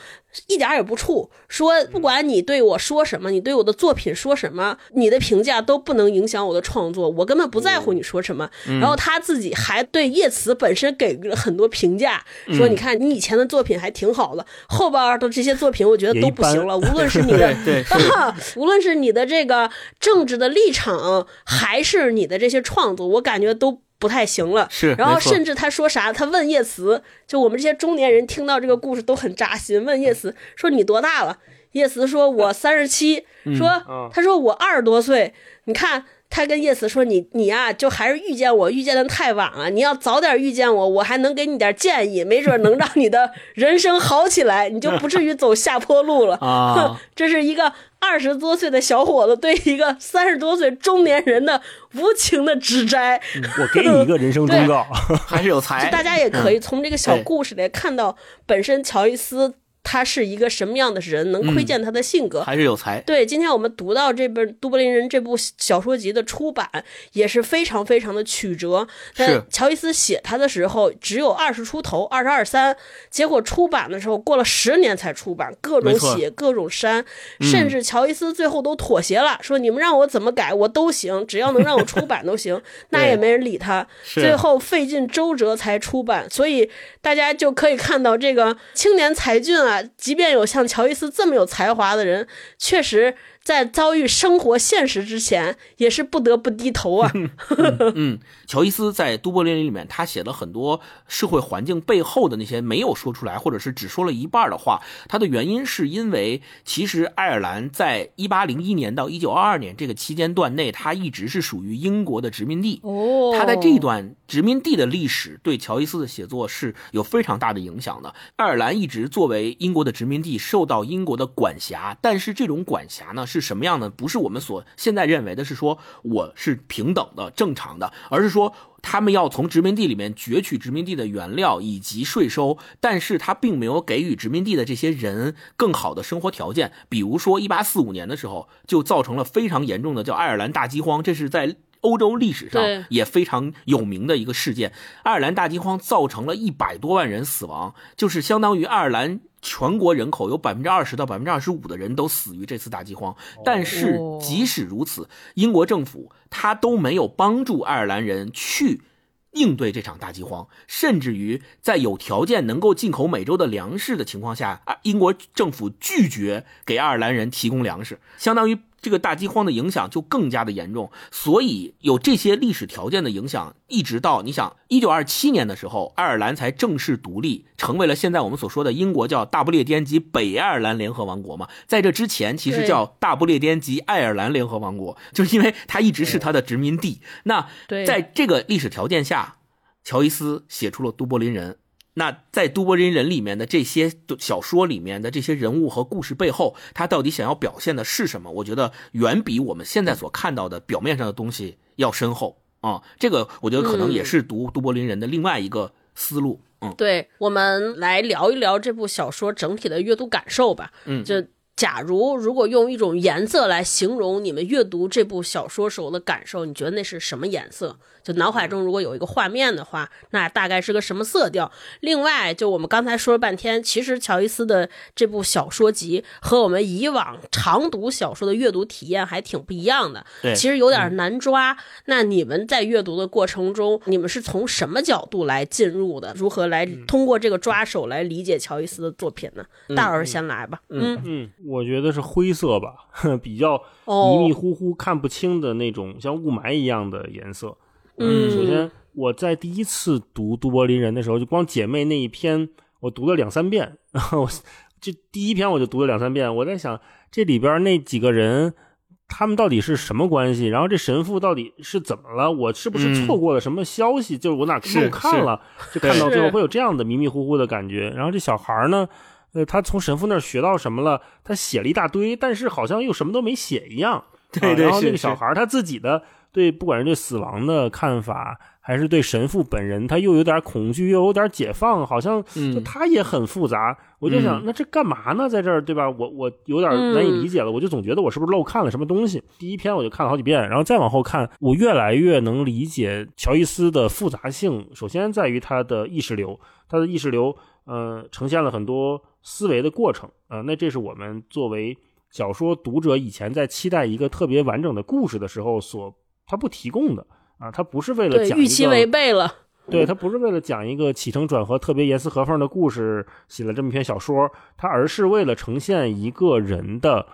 一点儿也不怵，说不管你对我说什么，你对我的作品说什么，你的评价都不能影响我的创作，我根本不在乎你说什么。然后他自己还对叶慈本身给了很多评价，说你看你以前的作品还挺好的，后边的这些作品我觉得都不行了，无论是你的 无论是你的这个政治的立场，还是你的这些创作，我感觉都不太行了。是然后甚至他说啥，他问叶慈，就我们这些中年人听到这个故事都很扎心。问叶慈说你多大了？叶慈说我 三十七，说他说我二十多岁，你看。他跟叶慈说：“你你呀、就还是遇见我，遇见的太晚了。你要早点遇见我，我还能给你点建议，没准能让你的人生好起来，你就不至于走下坡路了。啊 这是一个二十多岁的小伙子对一个三十多岁中年人的无情的指摘。我给你一个人生忠告，还是有才。大家也可以从这个小故事里看到，本身乔伊斯他是一个什么样的人，能窥见他的性格。还是有才。对，今天我们读到这本《都柏林人》这部小说集的出版也是非常非常的曲折。但是乔伊斯写他的时候只有二十出头，二十二三，结果出版的时候过了十年才出版，各种写各种删，甚至乔伊斯最后都妥协了，说你们让我怎么改我都行，只要能让我出版都行。那也没人理他，最后费尽周折才出版。所以大家就可以看到这个青年才俊啊，即便有像乔伊斯这么有才华的人，确实在遭遇生活现实之前，也是不得不低头啊。嗯，乔伊斯在《都柏林人》里面，他写了很多社会环境背后的那些没有说出来，或者是只说了一半的话。他的原因是因为，其实爱尔兰在一八零一年到一九二二年这个期间段内，它一直是属于英国的殖民地。哦他在这段殖民地的历史对乔伊斯的写作是有非常大的影响的。爱尔兰一直作为英国的殖民地，受到英国的管辖，但是这种管辖呢是什么样的？不是我们所现在认为的，是说我是平等的、正常的，而是说。他们要从殖民地里面攫取殖民地的原料以及税收，但是他并没有给予殖民地的这些人更好的生活条件。比如说，一八四五年的时候，就造成了非常严重的叫爱尔兰大饥荒，这是在欧洲历史上也非常有名的一个事件。爱尔兰大饥荒造成了一百多万人死亡，就是相当于爱尔兰。全国人口有百分之二十到百分之二十五的人都死于这次大饥荒，但是即使如此，英国政府他都没有帮助爱尔兰人去应对这场大饥荒，甚至于在有条件能够进口美洲的粮食的情况下，啊，英国政府拒绝给爱尔兰人提供粮食，相当于。这个大饥荒的影响就更加的严重，所以有这些历史条件的影响，一直到你想一九二七年的时候，爱尔兰才正式独立，成为了现在我们所说的英国叫大不列颠及北爱尔兰联合王国嘛。在这之前，其实叫大不列颠及爱尔兰联合王国，就是因为它一直是它的殖民地。那在这个历史条件下，乔伊斯写出了《都柏林人》。那在《都柏林人》里面的这些小说里面的这些人物和故事背后，他到底想要表现的是什么？我觉得远比我们现在所看到的表面上的东西要深厚啊！这个我觉得可能也是读《都柏林人》的另外一个思路。嗯，对，我们来聊一聊这部小说整体的阅读感受吧。嗯，就假如如果用一种颜色来形容你们阅读这部小说时候的感受，你觉得那是什么颜色？就脑海中如果有一个画面的话，那大概是个什么色调？另外，就我们刚才说了半天，其实乔伊斯的这部小说集和我们以往常读小说的阅读体验还挺不一样的。对，其实有点难抓。那你们在阅读的过程中，你们是从什么角度来进入的？如何来通过这个抓手来理解乔伊斯的作品呢？大老师先来吧。嗯嗯，我觉得是灰色吧，比较迷迷糊糊、看不清的那种，像雾霾一样的颜色。嗯，首先我在第一次读《都柏林人》的时候，就光姐妹那一篇，我读了两三遍。然后这第一篇我就读了两三遍。我在想这里边那几个人，他们到底是什么关系？然后这神父到底是怎么了？我是不是错过了什么消息？就是我哪漏看了？就看到最后会有这样的迷迷糊糊的感觉。然后这小孩呢，呃，他从神父那儿学到什么了？他写了一大堆，但是好像又什么都没写一样。对对，然后那个小孩他自己的。对，不管是对死亡的看法，还是对神父本人，他又有点恐惧，又有点解放，好像就他也很复杂。我就想，那这干嘛呢？在这儿，对吧？我我有点难以理解了。我就总觉得我是不是漏看了什么东西？第一篇我就看了好几遍，然后再往后看，我越来越能理解乔伊斯的复杂性。首先在于他的意识流，他的意识流，呃，呈现了很多思维的过程啊。那这是我们作为小说读者以前在期待一个特别完整的故事的时候所。他不提供的啊，他不是为了讲预期违背了，对他不是为了讲一个起承转合特别严丝合缝的故事写了这么一篇小说，他而是为了呈现一个人的，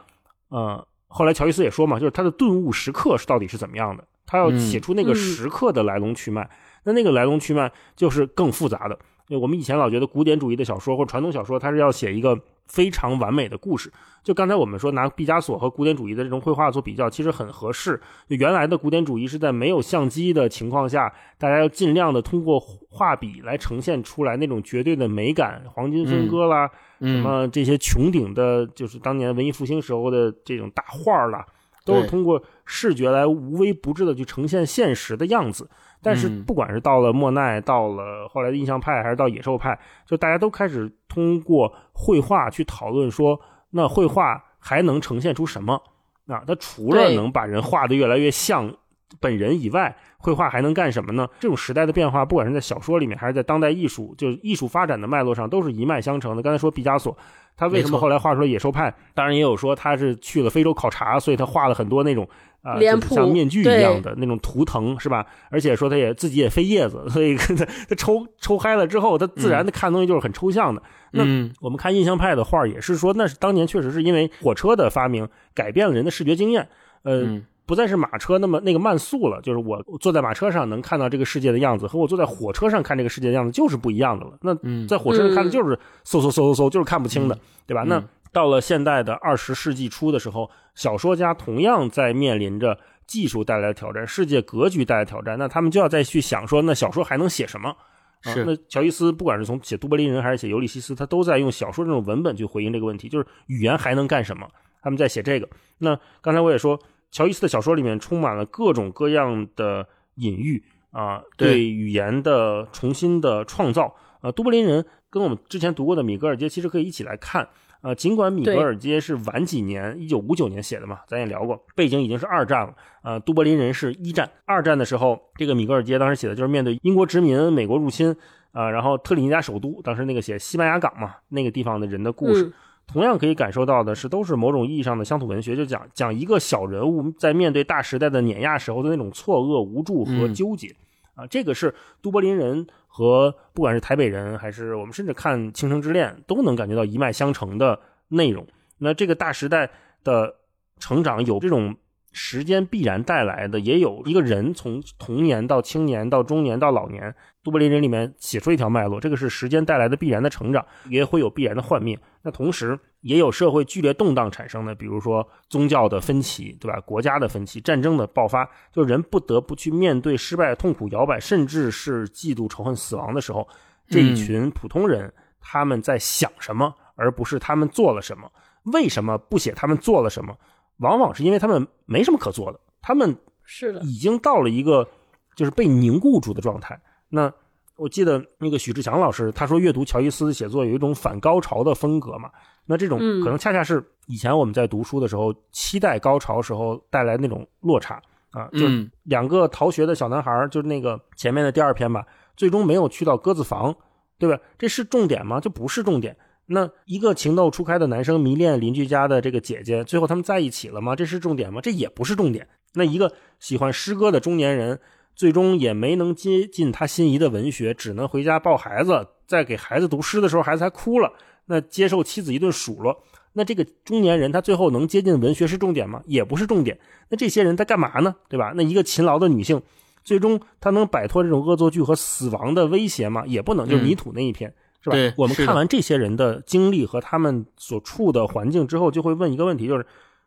呃，后来乔伊斯也说嘛，就是他的顿悟时刻是到底是怎么样的，他要写出那个时刻的来龙去脉，那那个来龙去脉就是更复杂的。我们以前老觉得古典主义的小说或传统小说，它是要写一个。非常完美的故事，就刚才我们说拿毕加索和古典主义的这种绘画做比较，其实很合适。就原来的古典主义是在没有相机的情况下，大家要尽量的通过画笔来呈现出来那种绝对的美感，黄金分割啦，什么这些穹顶的，就是当年文艺复兴时候的这种大画啦，都是通过视觉来无微不至的去呈现现实的样子。但是，不管是到了莫奈，到了后来的印象派，还是到野兽派，就大家都开始通过绘画去讨论说，那绘画还能呈现出什么？啊，它除了能把人画的越来越像本人以外，绘画还能干什么呢？这种时代的变化，不管是在小说里面，还是在当代艺术，就是艺术发展的脉络上，都是一脉相承的。刚才说毕加索，他为什么后来画出了野兽派？当然也有说他是去了非洲考察，所以他画了很多那种。啊，像面具一样的那种图腾是吧？而且说他也自己也飞叶子，所以他他抽抽嗨了之后，他自然的看东西就是很抽象的。那我们看印象派的画也是说，那是当年确实是因为火车的发明改变了人的视觉经验，呃，不再是马车那么那个慢速了，就是我坐在马车上能看到这个世界的样子，和我坐在火车上看这个世界的样子就是不一样的了。那在火车上看的就是嗖嗖嗖嗖嗖，就是看不清的，对吧？那。到了现代的二十世纪初的时候，小说家同样在面临着技术带来的挑战、世界格局带来的挑战。那他们就要再去想说，那小说还能写什么？是。那乔伊斯不管是从写《都柏林人》还是写《尤利西斯》，他都在用小说这种文本去回应这个问题，就是语言还能干什么？他们在写这个。那刚才我也说，乔伊斯的小说里面充满了各种各样的隐喻啊，对语言的重新的创造。啊，《都柏林人》跟我们之前读过的《米格尔街》其实可以一起来看。呃，尽管米格尔街是晚几年，一九五九年写的嘛，咱也聊过，背景已经是二战了。呃，都柏林人是一战，二战的时候，这个米格尔街当时写的就是面对英国殖民、美国入侵，啊，然后特立尼达首都，当时那个写西班牙港嘛，那个地方的人的故事，同样可以感受到的是，都是某种意义上的乡土文学，就讲讲一个小人物在面对大时代的碾压时候的那种错愕、无助和纠结。啊。这个是都柏林人和不管是台北人，还是我们甚至看《倾城之恋》，都能感觉到一脉相承的内容。那这个大时代的成长有这种。时间必然带来的，也有一个人从童年到青年到中年到老年，都柏林人里面写出一条脉络，这个是时间带来的必然的成长，也会有必然的幻灭。那同时也有社会剧烈动荡产生的，比如说宗教的分歧，对吧？国家的分歧，战争的爆发，就人不得不去面对失败、痛苦、摇摆，甚至是嫉妒、仇恨、死亡的时候，这一群普通人他们在想什么，而不是他们做了什么？为什么不写他们做了什么？往往是因为他们没什么可做的，他们是的，已经到了一个就是被凝固住的状态。那我记得那个许志强老师他说，阅读乔伊斯的写作有一种反高潮的风格嘛。那这种可能恰恰是以前我们在读书的时候期待高潮时候带来那种落差啊，就两个逃学的小男孩，就是那个前面的第二篇吧，最终没有去到鸽子房，对吧？这是重点吗？就不是重点。那一个情窦初开的男生迷恋邻居家的这个姐姐，最后他们在一起了吗？这是重点吗？这也不是重点。那一个喜欢诗歌的中年人，最终也没能接近他心仪的文学，只能回家抱孩子，在给孩子读诗的时候，孩子还哭了。那接受妻子一顿数落。那这个中年人他最后能接近文学是重点吗？也不是重点。那这些人在干嘛呢？对吧？那一个勤劳的女性，最终她能摆脱这种恶作剧和死亡的威胁吗？也不能。就是泥土那一篇。是吧？我们看完这些人的经历和他们所处的环境之后，就会问一个问题：就是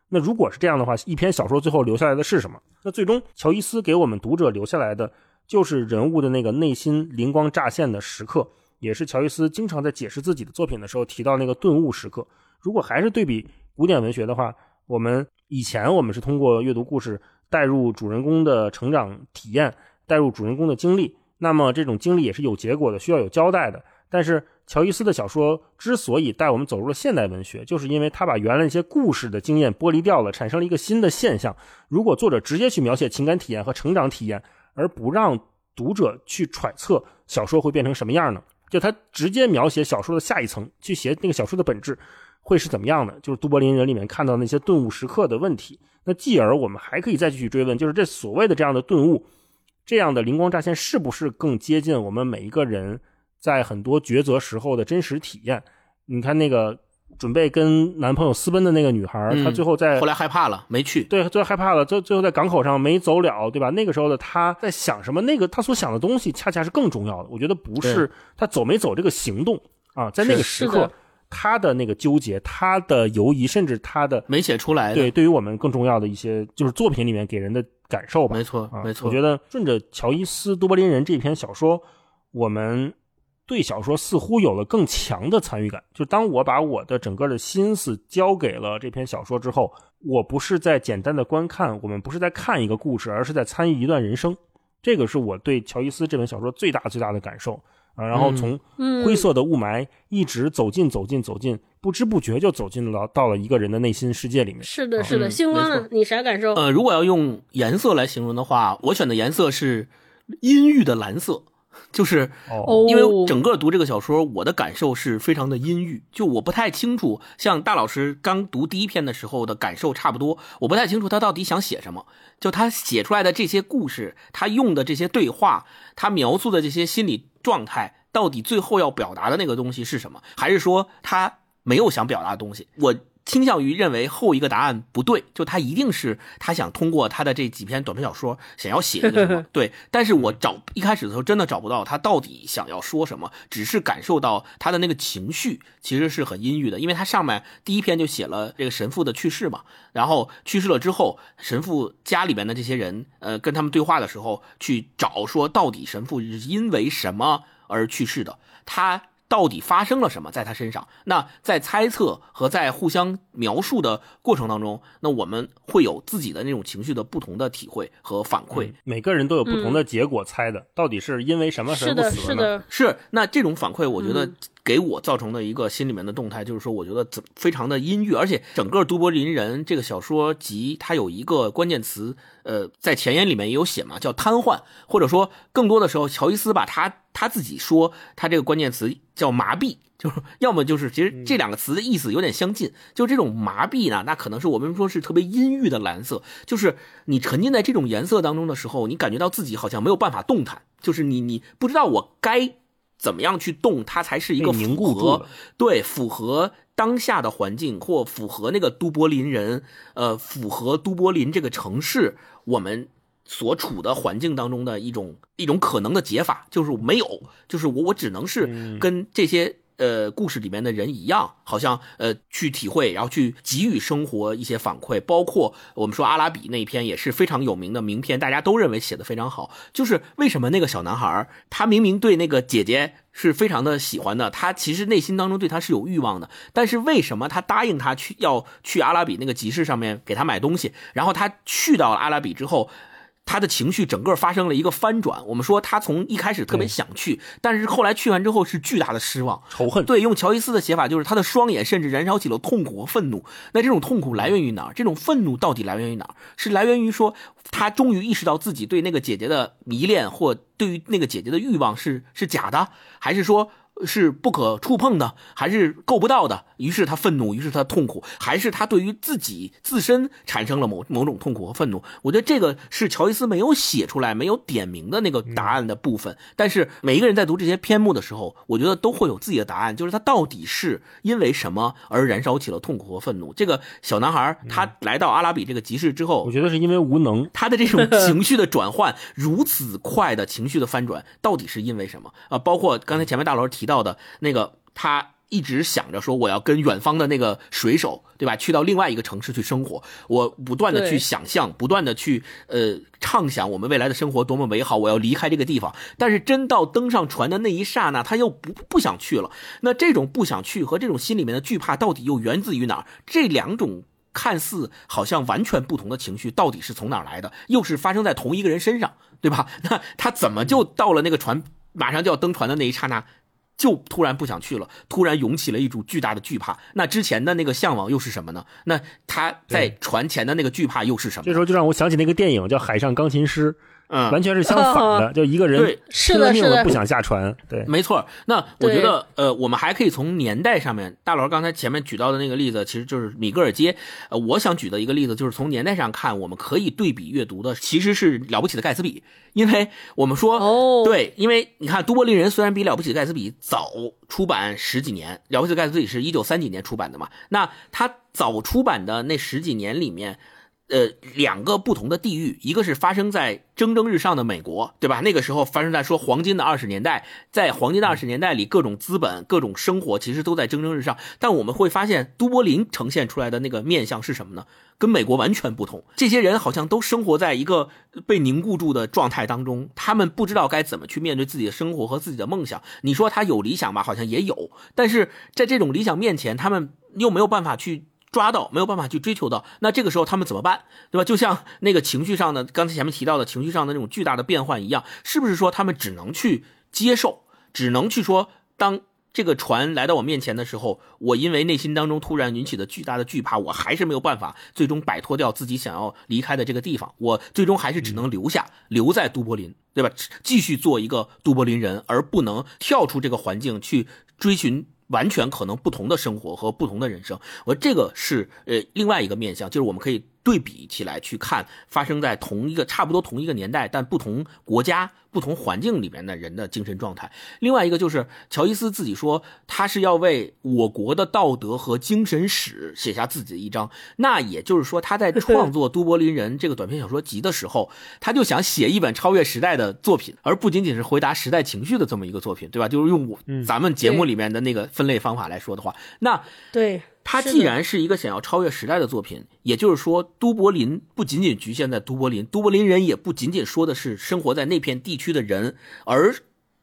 那如果是这样的话，一篇小说最后留下来的是什么？那最终乔伊斯给我们读者留下来的，就是人物的那个内心灵光乍现的时刻，也是乔伊斯经常在解释自己的作品的时候提到那个顿悟时刻。如果还是对比古典文学的话，我们以前我们是通过阅读故事带入主人公的成长体验，带入主人公的经历，那么这种经历也是有结果的，需要有交代的。但是乔伊斯的小说之所以带我们走入了现代文学，就是因为他把原来那些故事的经验剥离掉了，产生了一个新的现象。如果作者直接去描写情感体验和成长体验，而不让读者去揣测小说会变成什么样呢？就他直接描写小说的下一层，去写那个小说的本质会是怎么样的？就是《都柏林人》里面看到那些顿悟时刻的问题。那继而我们还可以再继续追问，就是这所谓的这样的顿悟，这样的灵光乍现，是不是更接近我们每一个人？在很多抉择时候的真实体验，你看那个准备跟男朋友私奔的那个女孩，她最后在后来害怕了，没去。对，最后害怕了，最最后在港口上没走了，对吧？那个时候的她在想什么？那个她所想的东西，恰恰是更重要的。我觉得不是她走没走这个行动啊，在那个时刻，她的那个纠结，她的犹疑，甚至她的没写出来。对，对于我们更重要的一些，就是作品里面给人的感受吧。没错，没错。我觉得顺着乔伊斯·多柏林人这篇小说，我们。对小说似乎有了更强的参与感。就当我把我的整个的心思交给了这篇小说之后，我不是在简单的观看，我们不是在看一个故事，而是在参与一段人生。这个是我对乔伊斯这本小说最大最大的感受啊。然后从灰色的雾霾一直走进走进走进，不知不觉就走进了到了一个人的内心世界里面。是的，是的。星光呢？你啥感受？呃，如果要用颜色来形容的话，我选的颜色是阴郁的蓝色。就是，因为整个读这个小说，我的感受是非常的阴郁。就我不太清楚，像大老师刚读第一篇的时候的感受差不多，我不太清楚他到底想写什么。就他写出来的这些故事，他用的这些对话，他描述的这些心理状态，到底最后要表达的那个东西是什么？还是说他没有想表达的东西？我。倾向于认为后一个答案不对，就他一定是他想通过他的这几篇短篇小说想要写一个什么 对，但是我找一开始的时候真的找不到他到底想要说什么，只是感受到他的那个情绪其实是很阴郁的，因为他上面第一篇就写了这个神父的去世嘛，然后去世了之后，神父家里边的这些人，呃，跟他们对话的时候去找说到底神父是因为什么而去世的，他。到底发生了什么在他身上？那在猜测和在互相描述的过程当中，那我们会有自己的那种情绪的不同的体会和反馈。每个人都有不同的结果猜的，到底是因为什么是的，是的，是。那这种反馈，我觉得给我造成的一个心里面的动态，就是说，我觉得怎非常的阴郁，而且整个《都柏林人》这个小说集，它有一个关键词，呃，在前言里面也有写嘛，叫瘫痪，或者说更多的时候，乔伊斯把，他他自己说，他这个关键词叫麻痹，就是 要么就是其实这两个词的意思有点相近，就这种麻痹呢，那可能是我们说是特别阴郁的蓝色，就是你沉浸在这种颜色当中的时候，你感觉到自己好像没有办法动弹，就是你你不知道我该。怎么样去动它才是一个凝固合对符合当下的环境或符合那个都柏林人呃符合都柏林这个城市我们所处的环境当中的一种一种可能的解法就是没有就是我我只能是跟这些。呃，故事里面的人一样，好像呃去体会，然后去给予生活一些反馈，包括我们说阿拉比那一篇也是非常有名的名篇，大家都认为写的非常好。就是为什么那个小男孩他明明对那个姐姐是非常的喜欢的，他其实内心当中对他是有欲望的，但是为什么他答应他去要去阿拉比那个集市上面给他买东西，然后他去到了阿拉比之后。他的情绪整个发生了一个翻转。我们说他从一开始特别想去，但是后来去完之后是巨大的失望、仇恨。对，用乔伊斯的写法就是他的双眼甚至燃烧起了痛苦和愤怒。那这种痛苦来源于哪儿？这种愤怒到底来源于哪儿？是来源于说他终于意识到自己对那个姐姐的迷恋或对于那个姐姐的欲望是是假的，还是说？是不可触碰的，还是够不到的？于是他愤怒，于是他痛苦，还是他对于自己自身产生了某某种痛苦和愤怒？我觉得这个是乔伊斯没有写出来、没有点明的那个答案的部分。但是每一个人在读这些篇目的时候，我觉得都会有自己的答案，就是他到底是因为什么而燃烧起了痛苦和愤怒？这个小男孩他来到阿拉比这个集市之后，我觉得是因为无能。他的这种情绪的转换如此快的情绪的翻转，到底是因为什么啊？包括刚才前面大老师提。到的那个，他一直想着说，我要跟远方的那个水手，对吧？去到另外一个城市去生活。我不断的去想象，不断的去呃畅想我们未来的生活多么美好。我要离开这个地方，但是真到登上船的那一刹那，他又不不想去了。那这种不想去和这种心里面的惧怕，到底又源自于哪儿？这两种看似好像完全不同的情绪，到底是从哪儿来的？又是发生在同一个人身上，对吧？那他怎么就到了那个船马上就要登船的那一刹那？就突然不想去了，突然涌起了一种巨大的惧怕。那之前的那个向往又是什么呢？那他在船前的那个惧怕又是什么？这时候就让我想起那个电影叫《海上钢琴师》。嗯，完全是相反的，就一个人拼了命的不想下船。对，没错。那我觉得，呃，我们还可以从年代上面，大老师刚才前面举到的那个例子，其实就是米格尔街。呃，我想举的一个例子就是从年代上看，我们可以对比阅读的，其实是了不起的盖茨比。因为我们说，哦，对，因为你看，都柏林人虽然比了不起的盖茨比早出版十几年，了不起的盖茨比是一九三几年出版的嘛，那他早出版的那十几年里面。呃，两个不同的地域，一个是发生在蒸蒸日上的美国，对吧？那个时候发生在说黄金的二十年代，在黄金的二十年代里，各种资本、各种生活其实都在蒸蒸日上。但我们会发现，都柏林呈现出来的那个面相是什么呢？跟美国完全不同。这些人好像都生活在一个被凝固住的状态当中，他们不知道该怎么去面对自己的生活和自己的梦想。你说他有理想吧？好像也有，但是在这种理想面前，他们又没有办法去。抓到没有办法去追求到，那这个时候他们怎么办，对吧？就像那个情绪上的，刚才前面提到的情绪上的那种巨大的变换一样，是不是说他们只能去接受，只能去说，当这个船来到我面前的时候，我因为内心当中突然引起的巨大的惧怕，我还是没有办法最终摆脱掉自己想要离开的这个地方，我最终还是只能留下，留在都柏林，对吧？继续做一个都柏林人，而不能跳出这个环境去追寻。完全可能不同的生活和不同的人生，我这个是呃另外一个面向，就是我们可以。对比起来去看，发生在同一个差不多同一个年代，但不同国家、不同环境里面的人的精神状态。另外一个就是乔伊斯自己说，他是要为我国的道德和精神史写下自己的一章。那也就是说，他在创作《都柏林人》这个短篇小说集的时候，他就想写一本超越时代的作品，而不仅仅是回答时代情绪的这么一个作品，对吧？就是用我咱们节目里面的那个分类方法来说的话，那对。它既然是一个想要超越时代的作品，也就是说，都柏林不仅仅局限在都柏林，都柏林人也不仅仅说的是生活在那片地区的人，而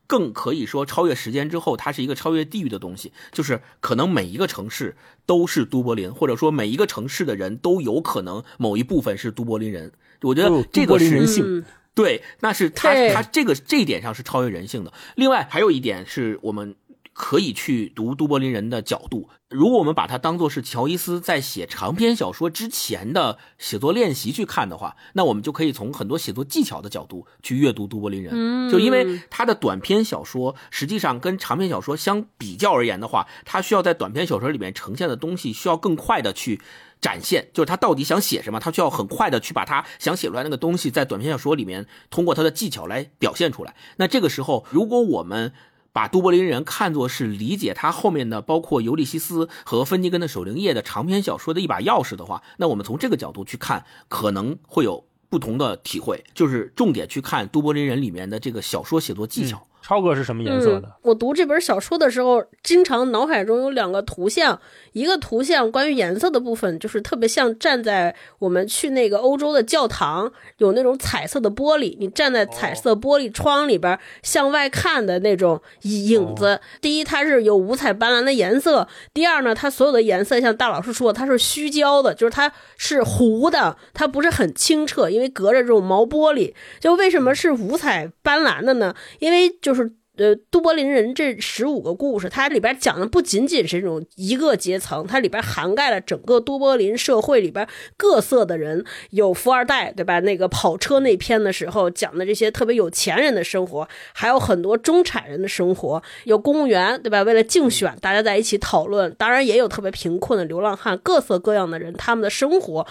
更可以说超越时间之后，它是一个超越地域的东西，就是可能每一个城市都是都柏林，或者说每一个城市的人都有可能某一部分是都柏林人。我觉得这个是人性，对，那是他他这个这一点上是超越人性的。另外还有一点是我们。可以去读都柏林人的角度。如果我们把它当做是乔伊斯在写长篇小说之前的写作练习去看的话，那我们就可以从很多写作技巧的角度去阅读都柏林人。嗯就因为他的短篇小说实际上跟长篇小说相比较而言的话，他需要在短篇小说里面呈现的东西需要更快的去。展现就是他到底想写什么，他需要很快的去把他想写出来那个东西，在短篇小说里面通过他的技巧来表现出来。那这个时候，如果我们把都柏林人看作是理解他后面的包括《尤利西斯》和《芬尼根的守灵夜》的长篇小说的一把钥匙的话，那我们从这个角度去看，可能会有不同的体会。就是重点去看都柏林人里面的这个小说写作技巧。超哥是什么颜色的嗯？？我读这本小说的时候，经常脑海中有两个图像，一个图像关于颜色的部分，就是特别像站在我们去那个欧洲的教堂，有那种彩色的玻璃，你站在彩色玻璃窗里边向外看的那种影子。第一，它是有五彩斑斓的颜色；第二呢，它所有的颜色像大老师说的，它是虚焦的，就是它是糊的，它不是很清澈，因为隔着这种毛玻璃。就为什么是五彩斑斓的呢？因为就是。是呃，都柏林人这十五个故事，它里边讲的不仅仅是这种一个阶层，它里边涵盖了整个都柏林社会里边各色的人，有富二代，对吧？那个跑车那篇的时候讲的这些特别有钱人的生活，还有很多中产人的生活，有公务员，对吧？为了竞选，大家在一起讨论，当然也有特别贫困的流浪汉，各色各样的人，他们的生活。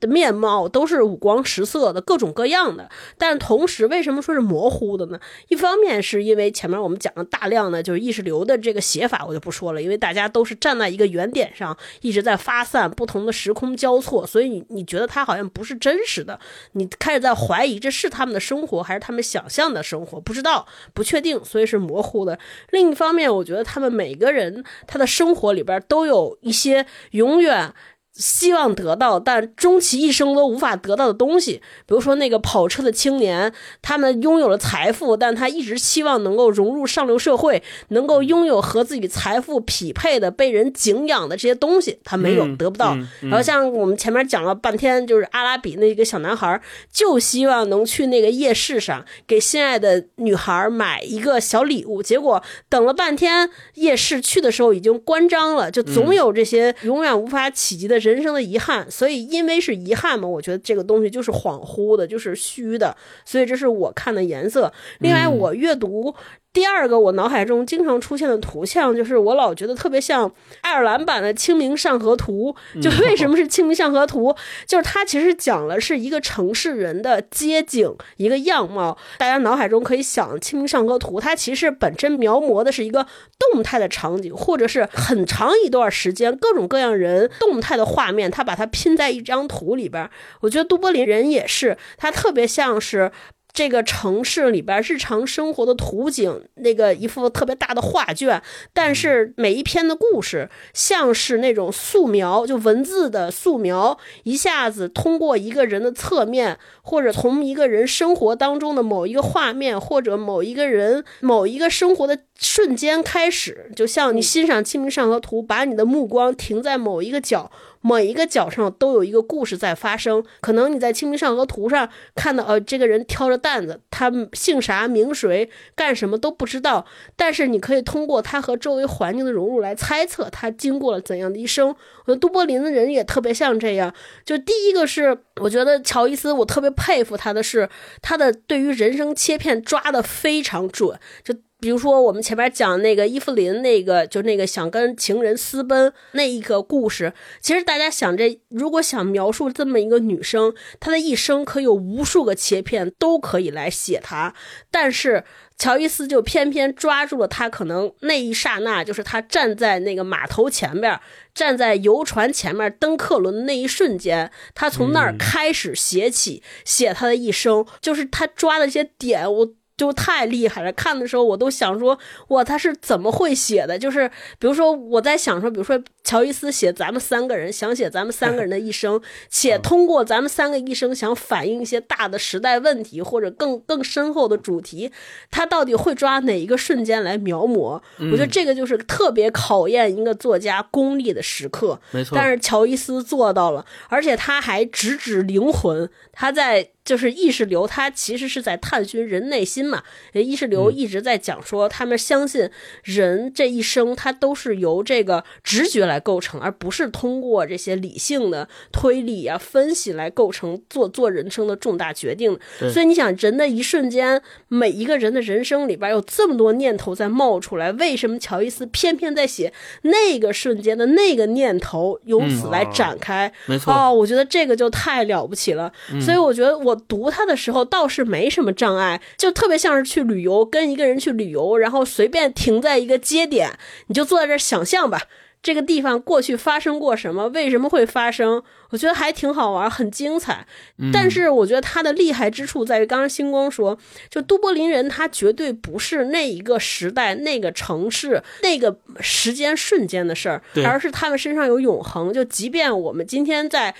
的面貌都是五光十色的，各种各样的。但同时，为什么说是模糊的呢？一方面是因为前面我们讲了大量的就是意识流的这个写法，我就不说了，因为大家都是站在一个原点上，一直在发散，不同的时空交错，所以你你觉得它好像不是真实的，你开始在怀疑这是他们的生活还是他们想象的生活，不知道，不确定，所以是模糊的。另一方面，我觉得他们每个人他的生活里边都有一些永远。希望得到，但终其一生都无法得到的东西，比如说那个跑车的青年，他们拥有了财富，但他一直希望能够融入上流社会，能够拥有和自己财富匹配的、被人敬仰的这些东西，他没有，嗯得不到。嗯嗯然后像我们前面讲了半天，就是阿拉比那个小男孩，就希望能去那个夜市上给心爱的女孩买一个小礼物，结果等了半天，夜市去的时候已经关张了，就总有这些永远无法企及的人生的遗憾。所以因为是遗憾嘛，我觉得这个东西就是恍惚的，就是虚的，所以这是我看的颜色。另外，我阅读。第二个，我脑海中经常出现的图像，就是我老觉得特别像爱尔兰版的《清明上河图》。就为什么是《清明上河图》？就是它其实讲了是一个城市人的街景，一个样貌。大家脑海中可以想，《清明上河图》它其实本身描摹的是一个动态的场景，或者是很长一段时间各种各样人动态的画面，它把它拼在一张图里边。我觉得都柏林人也是，它特别像是。这个城市里边日常生活的图景，那个一幅特别大的画卷，但是每一篇的故事像是那种素描，就文字的素描，一下子通过一个人的侧面，或者从一个人生活当中的某一个画面，或者某一个人某一个生活的瞬间开始，就像你欣赏《清明上河图》，把你的目光停在某一个角。每一个角上都有一个故事在发生，可能你在《清明上河图》上看到，呃，这个人挑着担子，他姓啥名谁，干什么都不知道，但是你可以通过他和周围环境的融入来猜测他经过了怎样的一生。我觉得都柏林的人也特别像这样，就第一个是，我觉得乔伊斯，我特别佩服他的是他的对于人生切片抓的非常准，就。比如说，我们前面讲那个伊芙琳，那个就那个想跟情人私奔那一个故事，其实大家想这，如果想描述这么一个女生，她的一生可有无数个切片都可以来写她，但是乔伊斯就偏偏抓住了她可能那一刹那，就是她站在那个码头前面，站在游船前面登客轮的那一瞬间，她从那儿开始写起，写她的一生，就是她抓的一些点，我。就太厉害了！看的时候我都想说，哇，他是怎么会写的？就是比如说我在想说，比如说乔伊斯写咱们三个人，想写咱们三个人的一生，且通过咱们三个一生想反映一些大的时代问题或者更更深厚的主题，他到底会抓哪一个瞬间来描摹？我觉得这个就是特别考验一个作家功力的时刻。没错。但是乔伊斯做到了，而且他还直指灵魂，他在。就是意识流，他其实是在探寻人内心嘛。意识流一直在讲说，他们相信人这一生，他都是由这个直觉来构成，而不是通过这些理性的推理啊、分析来构成做做人生的重大决定。所以你想，人的一瞬间，每一个人的人生里边有这么多念头在冒出来，为什么乔伊斯偏偏在写那个瞬间的那个念头，由此来展开？没错，哦，我觉得这个就太了不起了。所以我觉得我。读它的时候倒是没什么障碍，就特别像是去旅游，跟一个人去旅游，然后随便停在一个街点，你就坐在这儿想象吧，这个地方过去发生过什么，为什么会发生？我觉得还挺好玩，很精彩。但是我觉得它的厉害之处在于，刚刚星光说，就都柏林人，他绝对不是那一个时代、那个城市、那个时间瞬间的事儿，而是他们身上有永恒。就即便我们今天在。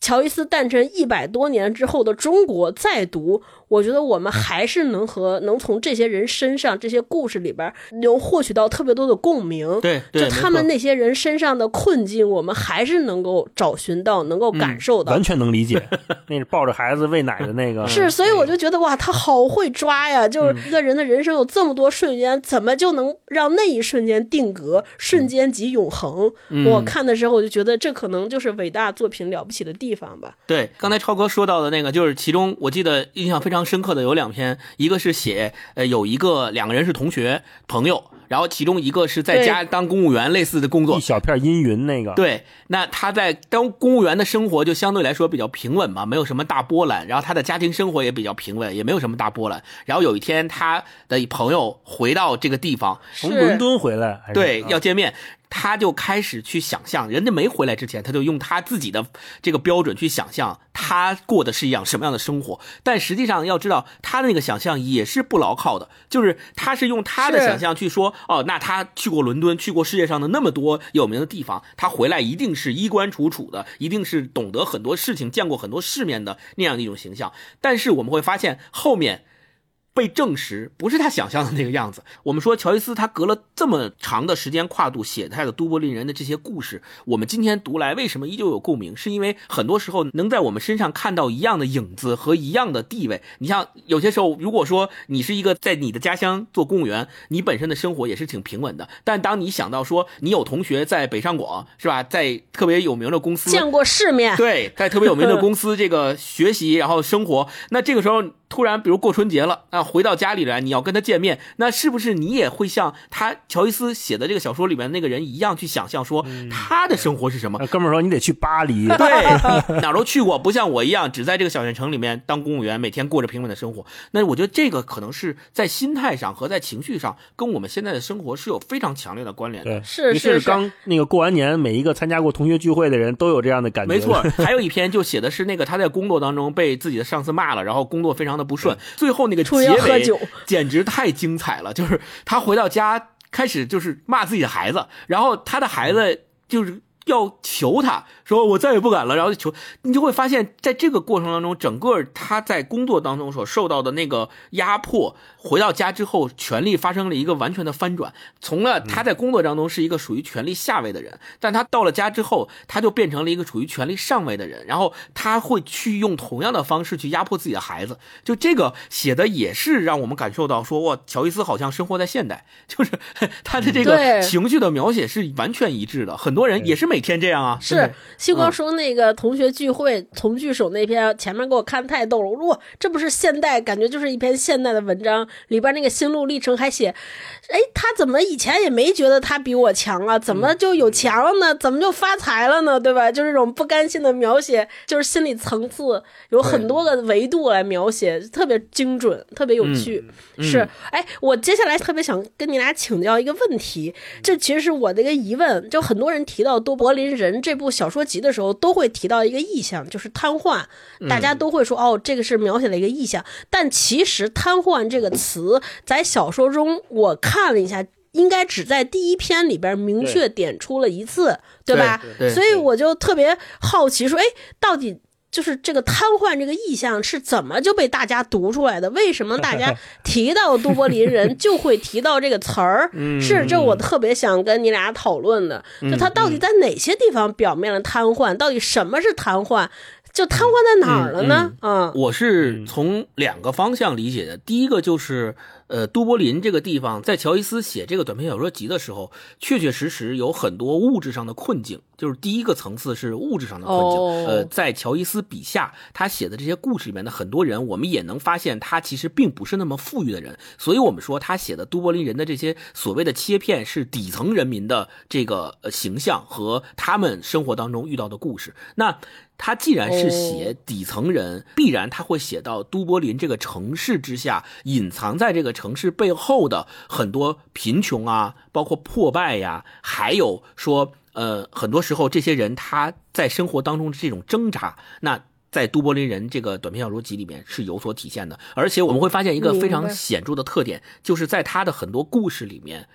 乔伊斯诞辰一百多年之后的中国再读。我觉得我们还是能和能从这些人身上、这些故事里边能获取到特别多的共鸣。对，就他们那些人身上的困境，我们还是能够找寻到，能够感受到，完全能理解。那是抱着孩子喂奶的那个，是，所以我就觉得哇，他好会抓呀！就是一个人的人生有这么多瞬间，怎么就能让那一瞬间定格？瞬间即永恒。我看的时候，我就觉得这可能就是伟大作品了不起的地方吧。对，刚才超哥说到的那个，就是其中我记得印象非常。深刻的有两篇，一个是写，呃，有一个两个人是同学朋友，然后其中一个是在家当公务员类似的工作，一小片阴云那个。对，那他在当公务员的生活就相对来说比较平稳嘛，没有什么大波澜，然后他的家庭生活也比较平稳，也没有什么大波澜。然后有一天，他的朋友回到这个地方，从伦敦回来，对，要见面。他就开始去想象，人家没回来之前，他就用他自己的这个标准去想象他过的是一样什么样的生活。但实际上要知道，他的那个想象也是不牢靠的，就是他是用他的想象去说，哦，那他去过伦敦，去过世界上的那么多有名的地方，他回来一定是衣冠楚楚的，一定是懂得很多事情、见过很多世面的那样的一种形象。但是我们会发现后面。被证实不是他想象的那个样子。我们说乔伊斯他隔了这么长的时间跨度写他的都柏林人的这些故事，我们今天读来为什么依旧有共鸣？是因为很多时候能在我们身上看到一样的影子和一样的地位。你像有些时候，如果说你是一个在你的家乡做公务员，你本身的生活也是挺平稳的。但当你想到说你有同学在北上广，是吧？在特别有名的公司见过世面，对，在特别有名的公司这个学习然后生活，那这个时候。突然，比如过春节了啊，回到家里来，你要跟他见面，那是不是你也会像他乔伊斯写的这个小说里面那个人一样去想象说他的生活是什么？哥们儿说你得去巴黎，对，哪都去过，不像我一样只在这个小县城里面当公务员，每天过着平稳的生活。那我觉得这个可能是在心态上和在情绪上跟我们现在的生活是有非常强烈的关联的。是是是，刚那个过完年，每一个参加过同学聚会的人都有这样的感觉。没错，还有一篇就写的是那个他在工作当中被自己的上司骂了，然后工作非常。的不顺，最后那个结尾 简直太精彩了。就是他回到家，开始就是骂自己的孩子，然后他的孩子就是要求他说：“我再也不敢了。”然后求你就会发现，在这个过程当中，整个他在工作当中所受到的那个压迫。回到家之后，权力发生了一个完全的翻转。从了他在工作当中是一个属于权力下位的人，但他到了家之后，他就变成了一个处于权力上位的人。然后他会去用同样的方式去压迫自己的孩子。就这个写的也是让我们感受到说，哇，乔伊斯好像生活在现代，就是他的这个情绪的描写是完全一致的。很多人也是每天这样啊。是星光说那个同学聚会从句首那篇前面给我看太逗了，哇，这不是现代，感觉就是一篇现代的文章。里边那个心路历程还写，哎，他怎么以前也没觉得他比我强啊？怎么就有钱了呢？怎么就发财了呢？对吧？就这种不甘心的描写，就是心理层次有很多个维度来描写，特别精准，特别有趣。是，哎，我接下来特别想跟你俩请教一个问题，这其实是我的一个疑问。就很多人提到《多柏林人》这部小说集的时候，都会提到一个意象，就是瘫痪。大家都会说，哦，这个是描写了一个意象。但其实“瘫痪”这个词在小说中，我看了一下，应该只在第一篇里边明确点出了一次，对吧？所以我就特别好奇，说，哎，到底就是这个瘫痪这个意象是怎么就被大家读出来的？为什么大家 提到都柏林人就会提到这个词儿？是，这我特别想跟你俩讨论的，就他到底在哪些地方表面了瘫痪？到底什么是瘫痪？就瘫痪在哪儿了呢？嗯，我是从两个方向理解的。第一个就是，呃，都柏林这个地方，在乔伊斯写这个短篇小说集的时候，确确实实有很多物质上的困境。就是第一个层次是物质上的困境。哦呃，在乔伊斯笔下，他写的这些故事里面的很多人，我们也能发现他其实并不是那么富裕的人。所以我们说他写的都柏林人的这些所谓的切片，是底层人民的这个呃形象和他们生活当中遇到的故事。那他既然是写底层人，必然他会写到都柏林这个城市之下，隐藏在这个城市背后的很多贫穷啊，包括破败呀、还有说，呃，很多时候这些人他在生活当中的这种挣扎，那。在都柏林人这个短篇小说集里面是有所体现的，而且我们会发现一个非常显著的特点，就是在他的很多故事里面，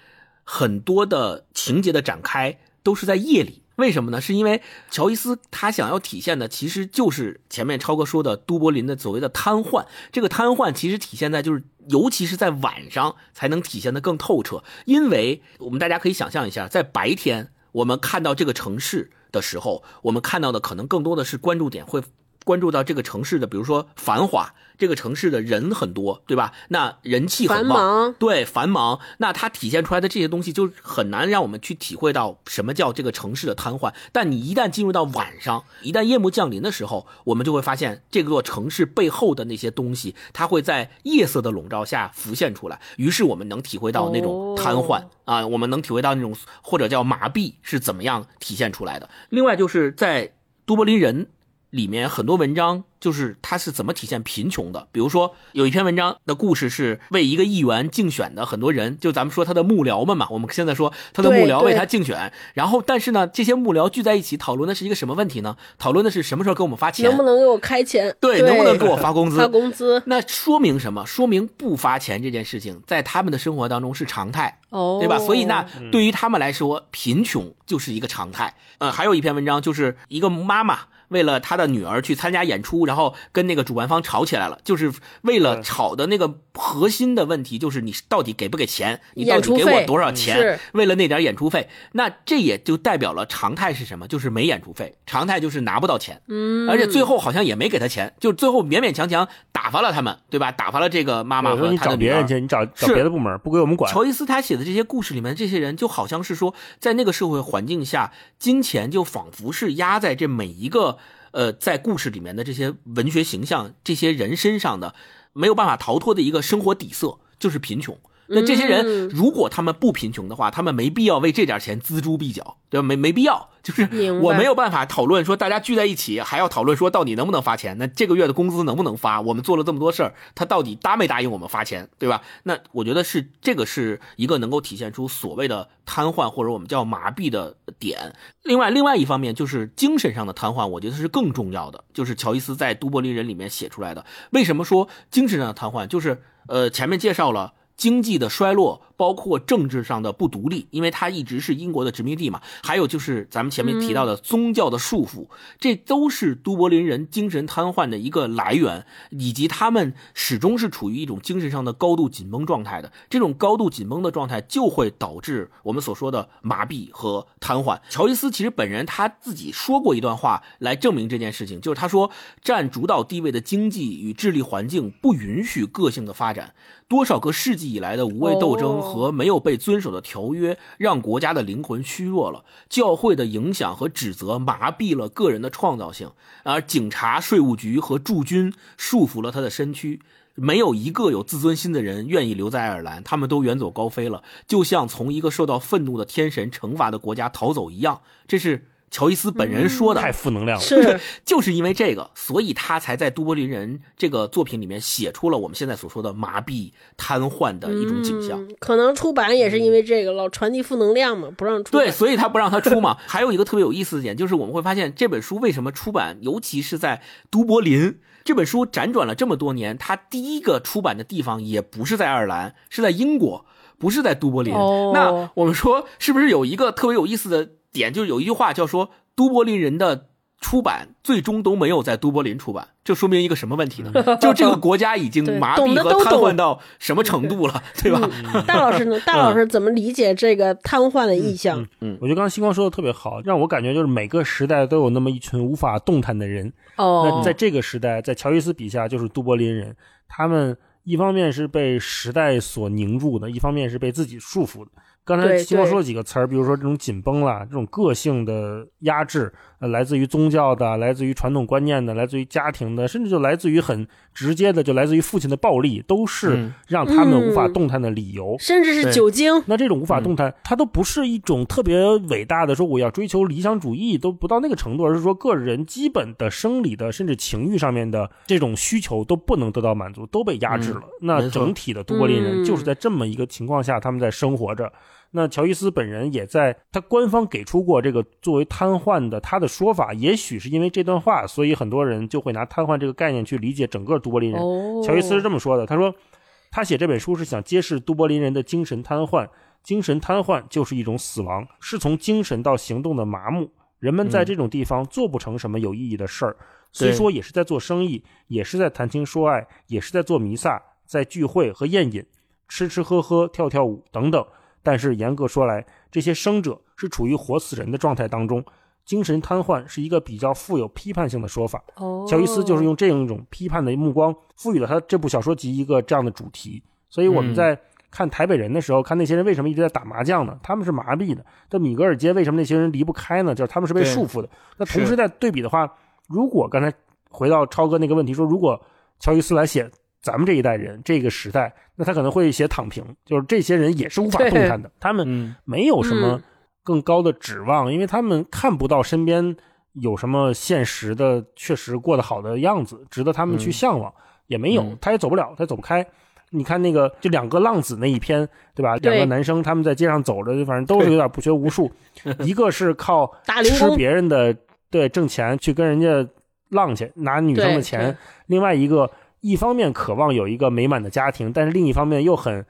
很多的情节的展开都是在夜里。为什么呢？是因为乔伊斯他想要体现的其实就是前面超哥说的都柏林的所谓的瘫痪。这个瘫痪其实体现在就是，尤其是在晚上才能体现的更透彻。因为我们大家可以想象一下，在白天我们看到这个城市的时候，我们看到的可能更多的是关注点会关注到这个城市的，比如说繁华，这个城市的人很多，对吧？那人气很旺，忙，对，繁忙，那它体现出来的这些东西就很难让我们去体会到什么叫这个城市的瘫痪。但你一旦进入到晚上，一旦夜幕降临的时候，我们就会发现这座城市背后的那些东西，它会在夜色的笼罩下浮现出来。于是我们能体会到那种瘫痪、哦啊，我们能体会到那种或者叫麻痹是怎么样体现出来的。另外就是在都柏林人里面很多文章就是他是怎么体现贫穷的。比如说有一篇文章的故事是为一个议员竞选的很多人，就咱们说他的幕僚们嘛，我们现在说他的幕僚为他竞选，然后但是呢，这些幕僚聚在一起讨论的是一个什么问题呢？讨论的是什么时候给我们发钱，能不能给我开钱？对，能不能给我发工资？发工资？那说明什么？说明不发钱这件事情在他们的生活当中是常态。哦，对吧？所以那对于他们来说，贫穷就是一个常态。呃，还有一篇文章，就是一个妈妈为了他的女儿去参加演出，然后跟那个主办方吵起来了，就是为了吵的那个核心的问题，就是你到底给不给钱？你到底给我多少钱？为了那点演出费，那这也就代表了常态是什么？就是没演出费，常态就是拿不到钱。嗯，而且最后好像也没给他钱，就最后勉勉强强打发了他们，对吧？打发了这个妈妈你和他的女儿。找别人去，你找找别的部门，不归我们管。乔伊斯他写的这些故事里面，这些人就好像是说，在那个社会环境下，金钱就仿佛是压在这每一个呃在故事里面的这些文学形象、这些人身上的，没有办法逃脱的一个生活底色，就是贫穷。那这些人嗯如果他们不贫穷的话，他们没必要为这点钱锱铢必较，对吧？没没必要，就是我没有办法讨论说大家聚在一起还要讨论说到底能不能发钱，那这个月的工资能不能发？我们做了这么多事儿，他到底答没答应我们发钱，对吧？那我觉得是这个是一个能够体现出所谓的瘫痪或者我们叫麻痹的点。另外，另外一方面就是精神上的瘫痪，我觉得是更重要的，就是乔伊斯在《都柏林人》里面写出来的。为什么说精神上的瘫痪？就是呃前面介绍了。经济的衰落，包括政治上的不独立，因为它一直是英国的殖民地嘛。还有就是咱们前面提到的宗教的束缚，这都是都柏林人精神瘫痪的一个来源，以及他们始终是处于一种精神上的高度紧绷状态的。这种高度紧绷的状态就会导致我们所说的麻痹和瘫痪。乔伊斯其实本人他自己说过一段话来证明这件事情，就是他说，占主导地位的经济与智力环境不允许个性的发展。多少个世纪以来的无谓斗争和没有被遵守的条约，让国家的灵魂虚弱了。教会的影响和指责麻痹了个人的创造性，而警察、税务局和驻军束缚了他的身躯。没有一个有自尊心的人愿意留在爱尔兰，他们都远走高飞了，就像从一个受到愤怒的天神惩罚的国家逃走一样。这是乔伊斯本人说的。太负能量了。是就是因为这个，所以他才在《都柏林人》这个作品里面写出了我们现在所说的麻痹、瘫痪的一种景象。嗯可能出版也是因为这个，老传递负能量嘛，不让出。对，所以他不让他出嘛。还有一个特别有意思的点，就是我们会发现这本书为什么出版，尤其是在都柏林这本书辗转了这么多年，它第一个出版的地方也不是在爱尔兰，是在英国，不是在都柏林。哦那我们说是不是有一个特别有意思的点，就是有一句话叫说都柏林人的出版最终都没有在都柏林出版，这说明一个什么问题呢？就这个国家已经麻懂的痹和瘫痪都懂到什么程度了，对吧？大老师呢？大老师怎么理解这个瘫痪的意象？嗯我觉得刚刚星光说的特别好，让我感觉就是每个时代都有那么一群无法动弹的人。哦那，在这个时代，在乔伊斯笔下就是都柏林人，他们一方面是被时代所凝住的，一方面是被自己束缚的。刚才对对星光说了几个词儿，比如说这种紧绷啦，这种个性的压制，呃，来自于宗教的，来自于传统观念的，来自于家庭的，甚至就来自于很直接的，就来自于父亲的暴力，都是嗯让他们无法嗯动弹的理由。甚至是酒精。那这种无法动弹，它都不是一种特别伟大的说我要追求理想主义，都不到那个程度，而是说个人基本的生理的甚至情欲上面的这种需求都不能得到满足，都被压制了。那整体的都柏林人嗯就是在这么一个情况下，他们在生活着。那乔伊斯本人也在他官方给出过这个作为瘫痪的他的说法，也许是因为这段话，所以很多人就会拿瘫痪这个概念去理解整个都柏林人。哦，乔伊斯是这么说的，他说他写这本书是想揭示都柏林人的精神瘫痪，精神瘫痪就是一种死亡，是从精神到行动的麻木。人们在这种地方做不成什么有意义的事儿，虽说也是在做生意，也是在谈情说爱，也是在做弥撒，在聚会和宴饮，吃吃喝喝，跳跳舞等等。但是严格说来，这些生者是处于活死人的状态当中。精神瘫痪是一个比较富有批判性的说法，哦，乔伊斯就是用这样一种批判的目光，赋予了他这部小说集一个这样的主题。所以我们嗯在看台北人的时候，看那些人为什么一直在打麻将呢？他们是麻痹的。但米格尔街为什么那些人离不开呢？就是他们是被束缚的。那同时在对比的话，如果刚才回到超哥那个问题说，如果乔伊斯来写咱们这一代人这个时代，那他可能会写躺平，就是这些人也是无法动弹的，他们嗯没有什么嗯更高的指望，因为他们看不到身边有什么现实的确实过得好的样子，值得他们去嗯向往，也没有嗯，他也走不了，他也走不开。你看那个，就两个浪子那一篇，对吧？对两个男生他们在街上走着，反正都是有点不学无术，一个是靠 吃别人的对挣钱去跟人家浪去拿女生的钱，另外一个一方面渴望有一个美满的家庭，但是另一方面又很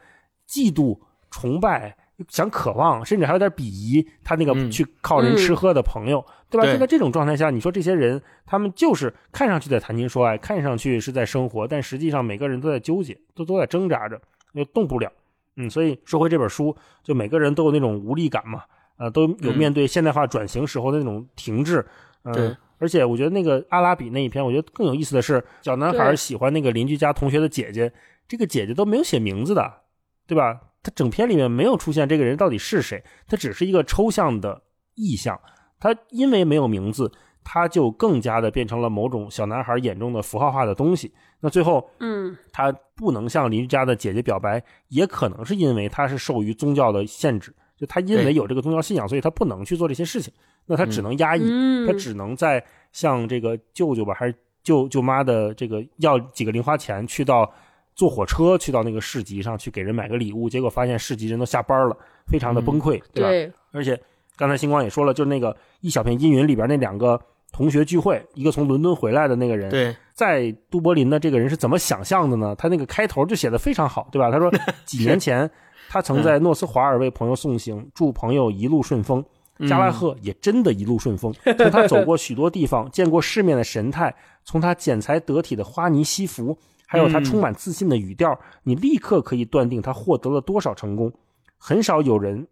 嫉妒、崇拜，想渴望，甚至还有点鄙夷他那个嗯。去靠人吃喝的朋友，对吧？就在这种状态下，你说这些人，他们就是看上去在谈情说爱，看上去是在生活，但实际上每个人都在纠结，都都在挣扎着，又动不了。嗯，所以说回这本书，就每个人都有那种无力感嘛，呃，都有嗯。面对现代化转型时候的那种停滞，嗯、对而且我觉得那个阿拉比那一篇，我觉得更有意思的是，小男孩喜欢那个邻居家同学的姐姐，这个姐姐都没有写名字的，对吧？他整篇里面没有出现这个人到底是谁，他只是一个抽象的意象。他因为没有名字，他就更加的变成了某种小男孩眼中的符号化的东西。那最后，嗯，他不能向邻居家的姐姐表白，也可能是因为他是受于宗教的限制，就他因为有这个宗教信仰，所以他不能去做这些事情。那他只能压抑，嗯他只能在向这个舅舅吧，还是舅舅妈的这个要几个零花钱，去到坐火车去到那个市集上去给人买个礼物，结果发现市集人都下班了，非常的崩溃，对吧？对，而且刚才星光也说了，就是那个一小片阴云里边那两个同学聚会，一个从伦敦回来的那个人，对，在都柏林的这个人是怎么想象的呢？他那个开头就写的非常好，对吧？他说 几年前他曾在诺斯华尔为朋友送行，祝朋友一路顺风。加拉赫也真的一路顺风，从他走过许多地方，见过世面的神态，从他剪裁得体的花呢西服，还有他充满自信的语调，你立刻可以断定他获得了多少成功。很少有人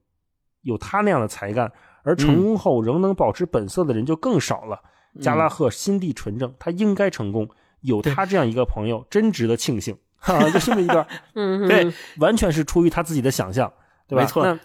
有他那样的才干，而成功后仍能保持本色的人就更少了。加拉赫心地纯正，他应该成功。有他这样一个朋友，真值得庆幸。哈，就这么一段，嗯，对，完全是出于他自己的想象，对吧？没错那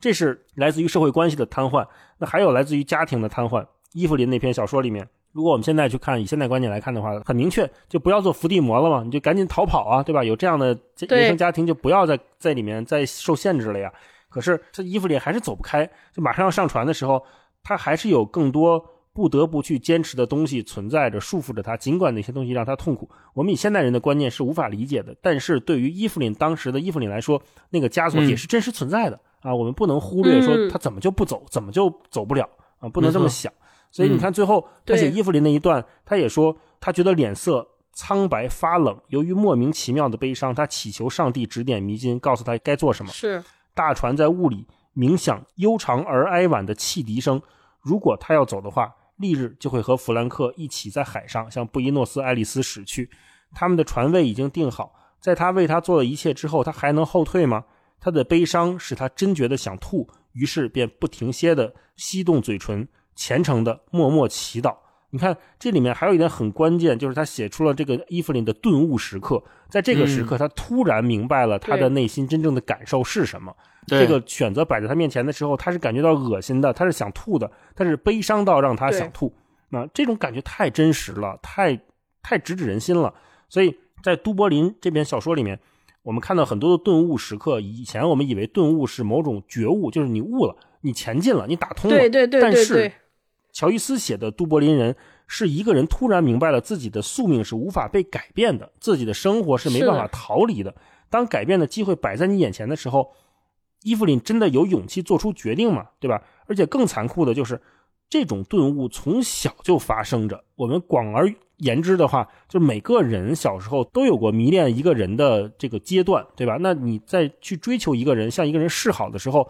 这是来自于社会关系的瘫痪，那还有来自于家庭的瘫痪。伊芙琳那篇小说里面，如果我们现在去看，以现代观念来看的话，很明确，就不要做伏地魔了嘛，你就赶紧逃跑啊，对吧？有这样的对原生家庭，就不要再在里面再受限制了呀。可是这伊芙琳还是走不开，就马上要上船的时候，他还是有更多不得不去坚持的东西存在着，束缚着他。尽管那些东西让他痛苦，我们以现代人的观念是无法理解的，但是对于伊芙琳当时的伊芙琳来说，那个枷锁也是真实存在的、啊。我们不能忽略说嗯他怎么就不走，怎么就走不了啊，不能这么想。所以你看，最后他写伊芙琳那一段，他也说他觉得脸色苍白发冷，由于莫名其妙的悲伤，他祈求上帝指点迷津，告诉他该做什么。是，大船在雾里冥想悠长而哀婉的汽笛声。如果他要走的话，翌日就会和弗兰克一起在海上向布宜诺斯艾利斯驶去。他们的船位已经定好，在他为他做了一切之后，他还能后退吗？他的悲伤使他真觉得想吐，于是便不停歇地吸动嘴唇，虔诚地默默祈祷。你看，这里面还有一点很关键，就是他写出了这个伊芙琳的顿悟时刻。在这个时刻，他突然明白了他的内心真正的感受是什么。这个选择摆在他面前的时候，他是感觉到恶心的，他是想吐的，他是悲伤到让他想吐。那这种感觉太真实了，太太直指人心了。所以在都柏林这篇小说里面，我们看到很多的顿悟时刻。以前我们以为顿悟是某种觉悟，就是你悟了，你前进了，你打通了。对对对对对。乔伊斯写的都柏林人是一个人突然明白了自己的宿命是无法被改变的，自己的生活是没办法逃离的。当改变的机会摆在你眼前的时候，伊芙琳真的有勇气做出决定吗？对吧？而且更残酷的就是，这种顿悟从小就发生着。我们广而言之的话，就是每个人小时候都有过迷恋一个人的这个阶段，对吧？那你在去追求一个人、向一个人示好的时候。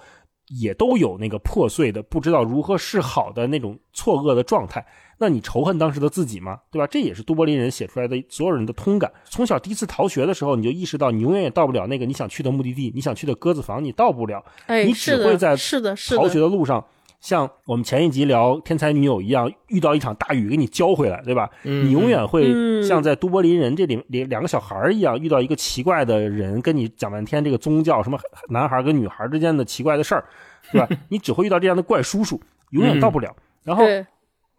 也都有那个破碎的、不知道如何是好的那种错愕的状态。那你仇恨当时的自己吗？对吧？这也是都柏林人写出来的所有人的通感。从小第一次逃学的时候，你就意识到你永远也到不了那个你想去的目的地，你想去的鸽子房，你到不了。哎，你只会在是的，是逃学的路上，像我们前一集聊天才女友一样，遇到一场大雨给你浇回来，对吧？你永远会像在都柏林人这里两两个小孩一样，遇到一个奇怪的人跟你讲半天这个宗教什么男孩跟女孩之间的奇怪的事儿。对吧？你只会遇到这样的怪叔叔，永远到不了。然后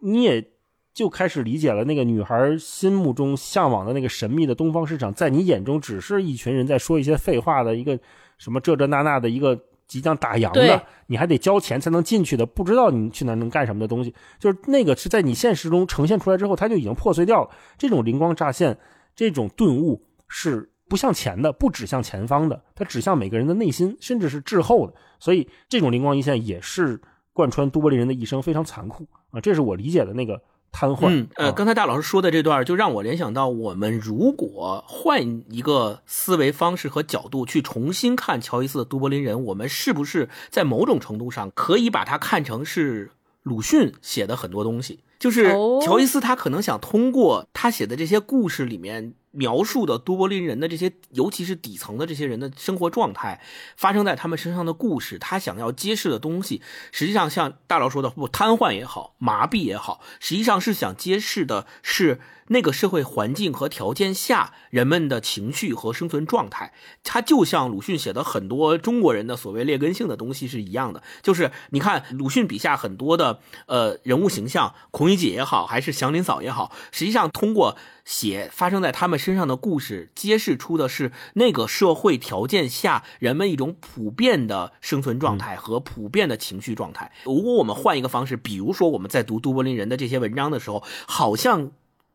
你也就开始理解了，那个女孩心目中向往的那个神秘的东方市场，在你眼中只是一群人在说一些废话的一个什么这这那那的一个即将打烊的，你还得交钱才能进去的，不知道你去那能干什么的东西。就是那个是在你现实中呈现出来之后，它就已经破碎掉了。这种灵光乍现，这种顿悟是。不向前的，不指向前方的，它指向每个人的内心，甚至是滞后的。所以，这种灵光一现也是贯穿都柏林人的一生，非常残酷啊！这是我理解的那个瘫痪。嗯，呃，刚才大老师说的这段，就让我联想到，我们如果换一个思维方式和角度去重新看乔伊斯的都柏林人，我们是不是在某种程度上可以把它看成是鲁迅写的很多东西？就是乔伊斯他可能想通过他写的这些故事里面。描述的都柏林人的这些，尤其是底层的这些人的生活状态，发生在他们身上的故事，他想要揭示的东西，实际上像大佬说的，不瘫痪也好，麻痹也好，实际上是想揭示的是那个社会环境和条件下人们的情绪和生存状态。它就像鲁迅写的很多中国人的所谓劣根性的东西是一样的，就是你看鲁迅笔下很多的呃人物形象，孔乙己也好，还是祥林嫂也好，实际上通过。写发生在他们身上的故事，揭示出的是那个社会条件下人们一种普遍的生存状态和普遍的情绪状态。如果我们换一个方式，比如说我们在读都柏林人的这些文章的时候，好像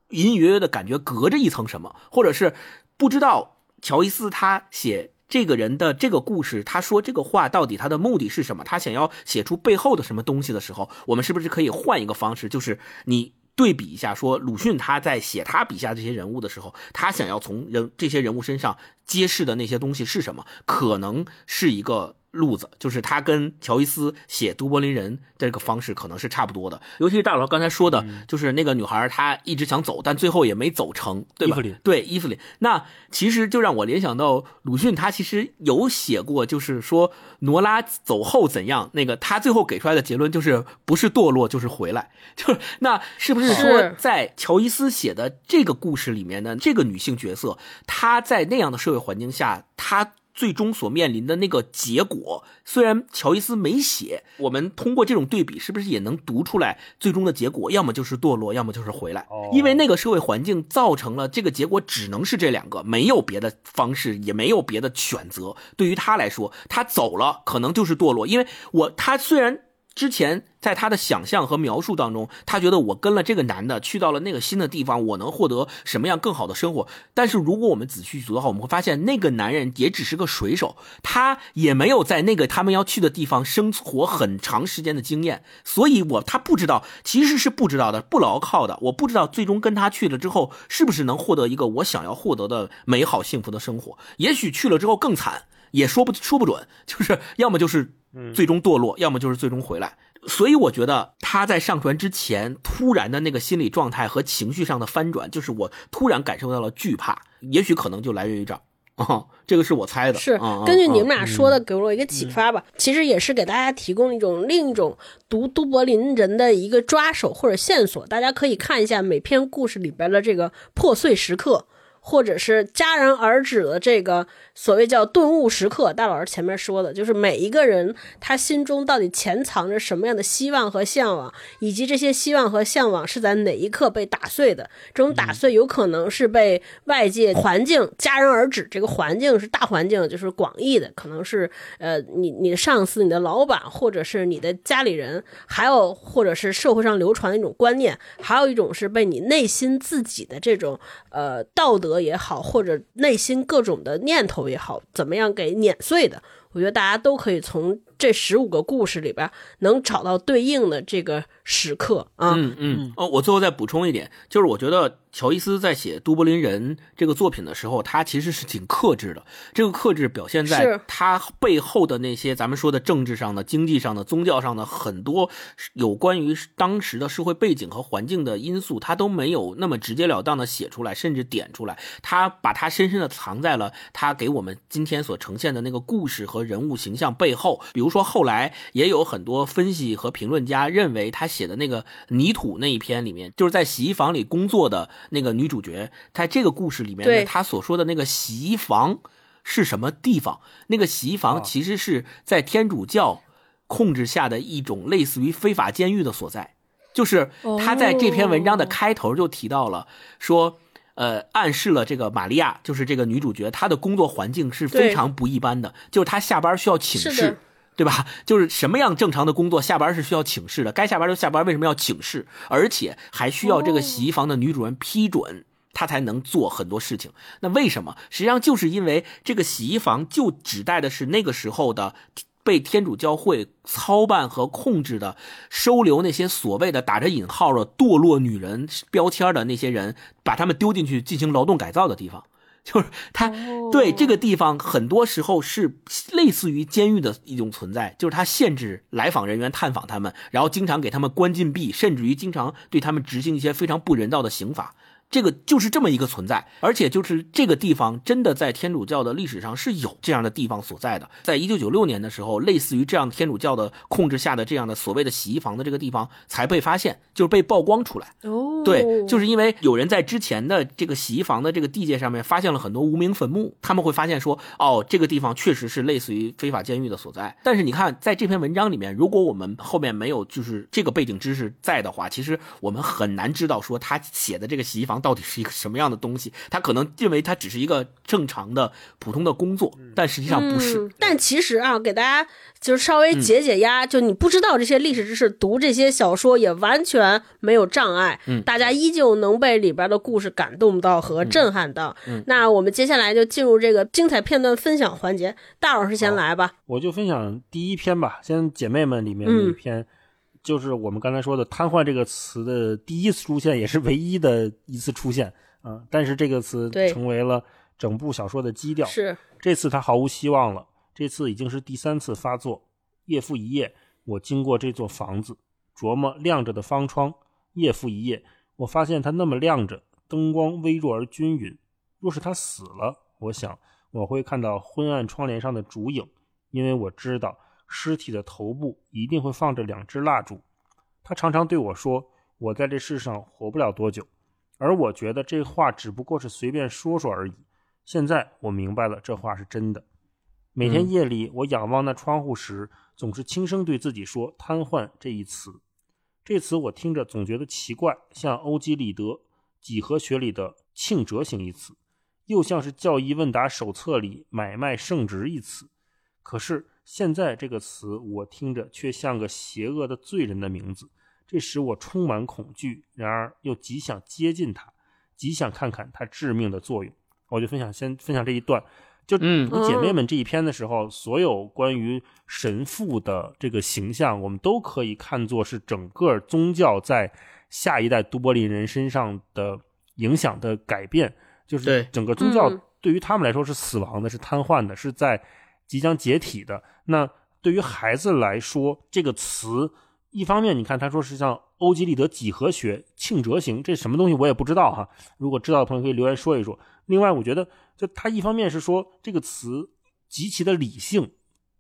隐隐约约的感觉隔着一层什么，或者是不知道乔伊斯他写这个人的这个故事，他说这个话到底他的目的是什么？他想要写出背后的什么东西的时候，我们是不是可以换一个方式，就是你。对比一下，说鲁迅他在写他笔下这些人物的时候，他想要从人这些人物身上揭示的那些东西是什么？可能是一个。路子就是他跟乔伊斯写都柏林人这个方式可能是差不多的，尤其是大佬刚才说的，就是那个女孩她一直想走，但最后也没走成，对吧？对，伊芙琳。那其实就让我联想到鲁迅，他其实有写过，就是说罗拉走后怎样，那个他最后给出来的结论就是不是堕落就是回来，就是那是不是说在乔伊斯写的这个故事里面呢？这个女性角色她在那样的社会环境下，她。最终所面临的那个结果，虽然乔伊斯没写，我们通过这种对比，是不是也能读出来最终的结果？要么就是堕落，要么就是回来。因为那个社会环境造成了这个结果，只能是这两个，没有别的方式，也没有别的选择。对于他来说，他走了，可能就是堕落。因为我他虽然。之前在他的想象和描述当中，他觉得我跟了这个男的去到了那个新的地方，我能获得什么样更好的生活？但是如果我们仔细读的话，我们会发现那个男人也只是个水手，他也没有在那个他们要去的地方生活很长时间的经验，所以我他不知道，其实是不知道的，不牢靠的。我不知道最终跟他去了之后，是不是能获得一个我想要获得的美好幸福的生活？也许去了之后更惨，也说不说不准，就是要么就是。最终堕落，要么就是最终回来。所以我觉得他在上船之前突然的那个心理状态和情绪上的翻转，就是我突然感受到了惧怕，也许可能就来源于这儿。哦，这个是我猜的。是嗯根据你们嗯俩说的，给我一个启发吧。其实也是给大家提供一种另一种读都柏林人的一个抓手或者线索。大家可以看一下每篇故事里边的这个破碎时刻，或者是戛然而止的这个所谓叫顿悟时刻。大老师前面说的，就是每一个人他心中到底潜藏着什么样的希望和向往，以及这些希望和向往是在哪一刻被打碎的。这种打碎有可能是被外界环境戛然而止，这个环境是大环境，就是广义的，可能是呃你你的上司、你的老板，或者是你的家里人，还有或者是社会上流传的一种观念，还有一种是被你内心自己的这种呃道德也好，或者内心各种的念头也好，怎么样给碾碎的。我觉得大家都可以从这十五个故事里边能找到对应的这个时刻啊。嗯嗯哦，我最后再补充一点，就是我觉得乔伊斯在写《都柏林人》这个作品的时候，他其实是挺克制的。这个克制表现在是他背后的那些咱们说的政治上的、经济上的、宗教上的很多有关于当时的社会背景和环境的因素，他都没有那么直截了当的写出来，甚至点出来。他把它深深的藏在了他给我们今天所呈现的那个故事和人物形象背后。比如说，后来也有很多分析和评论家认为，他写的那个泥土那一篇里面，就是在洗衣房里工作的那个女主角，在这个故事里面呢，对她所说的那个洗衣房是什么地方？那个洗衣房啊其实是在天主教控制下的一种类似于非法监狱的所在。就是他在这篇文章的开头就提到了，说，呃，暗示了这个玛利亚，就是这个女主角，她的工作环境是非常不一般的，就是她下班需要请是的示。对吧？就是什么样正常的工作，下班是需要请示的，该下班就下班，为什么要请示？而且还需要这个洗衣房的女主人批准，她才能做很多事情。那为什么？实际上就是因为这个洗衣房就指代的是那个时候的被天主教会操办和控制的，收留那些所谓的打着引号的堕落女人标签的那些人，把他们丢进去进行劳动改造的地方。就是他哦对这个地方，很多时候是类似于监狱的一种存在，就是他限制来访人员探访他们，然后经常给他们关禁闭，甚至于经常对他们执行一些非常不人道的刑罚。这个就是这么一个存在，而且就是这个地方真的在天主教的历史上是有这样的地方所在的。在一九九六年的时候，类似于这样天主教的控制下的这样的所谓的洗衣房的这个地方才被发现，就是被曝光出来。哦，对，就是因为有人在之前的这个洗衣房的这个地界上面发现了很多无名坟墓，他们会发现说，哦，这个地方确实是类似于非法监狱的所在。但是你看，在这篇文章里面，如果我们后面没有就是这个背景知识在的话，其实我们很难知道说他写的这个洗衣房到底是一个什么样的东西。他可能认为它只是一个正常的普通的工作，但实际上不是。嗯。但其实啊，给大家就是稍微解解压，就你不知道这些历史知识，读这些小说也完全没有障碍。嗯大家依旧能被里边的故事感动到和震撼到。嗯那我们接下来就进入这个精彩片段分享环节，大老师先来吧。我就分享第一篇吧，先姐妹们里面的一篇，就是我们刚才说的“瘫痪”这个词的第一次出现，也是唯一的一次出现啊、但是这个词成为了整部小说的基调。是，这次他毫无希望了，这次已经是第三次发作。夜复一夜，我经过这座房子，琢磨亮着的方窗。夜复一夜，我发现它那么亮着，灯光微弱而均匀。若是他死了，我想我会看到昏暗窗帘上的烛影，因为我知道尸体的头部一定会放着两支蜡烛。他常常对我说：“我在这世上活不了多久。”而我觉得这话只不过是随便说说而已。现在我明白了，这话是真的。每天夜里，我仰望那窗户时，总是轻声对自己说“瘫痪”这一词。这词我听着总觉得奇怪，像欧几里得几何学里的庆折形一词，又像是教义问答手册里买卖圣职一词。可是现在这个词我听着却像个邪恶的罪人的名字，这使我充满恐惧，然而又极想接近它，极想看看它致命的作用。我就分享先分享这一段，就嗯读姐妹们这一篇的时候，所有关于神父的这个形象，我们都可以看作是整个宗教在下一代都柏林人身上的影响的改变，就是整个宗教嗯对于他们来说是死亡的，是瘫痪的，是在即将解体的。那对于孩子来说，这个词一方面，你看他说是像欧几里得几何学、庆哲型，这什么东西我也不知道哈。如果知道的朋友可以留言说一说。另外，我觉得就他一方面是说这个词极其的理性、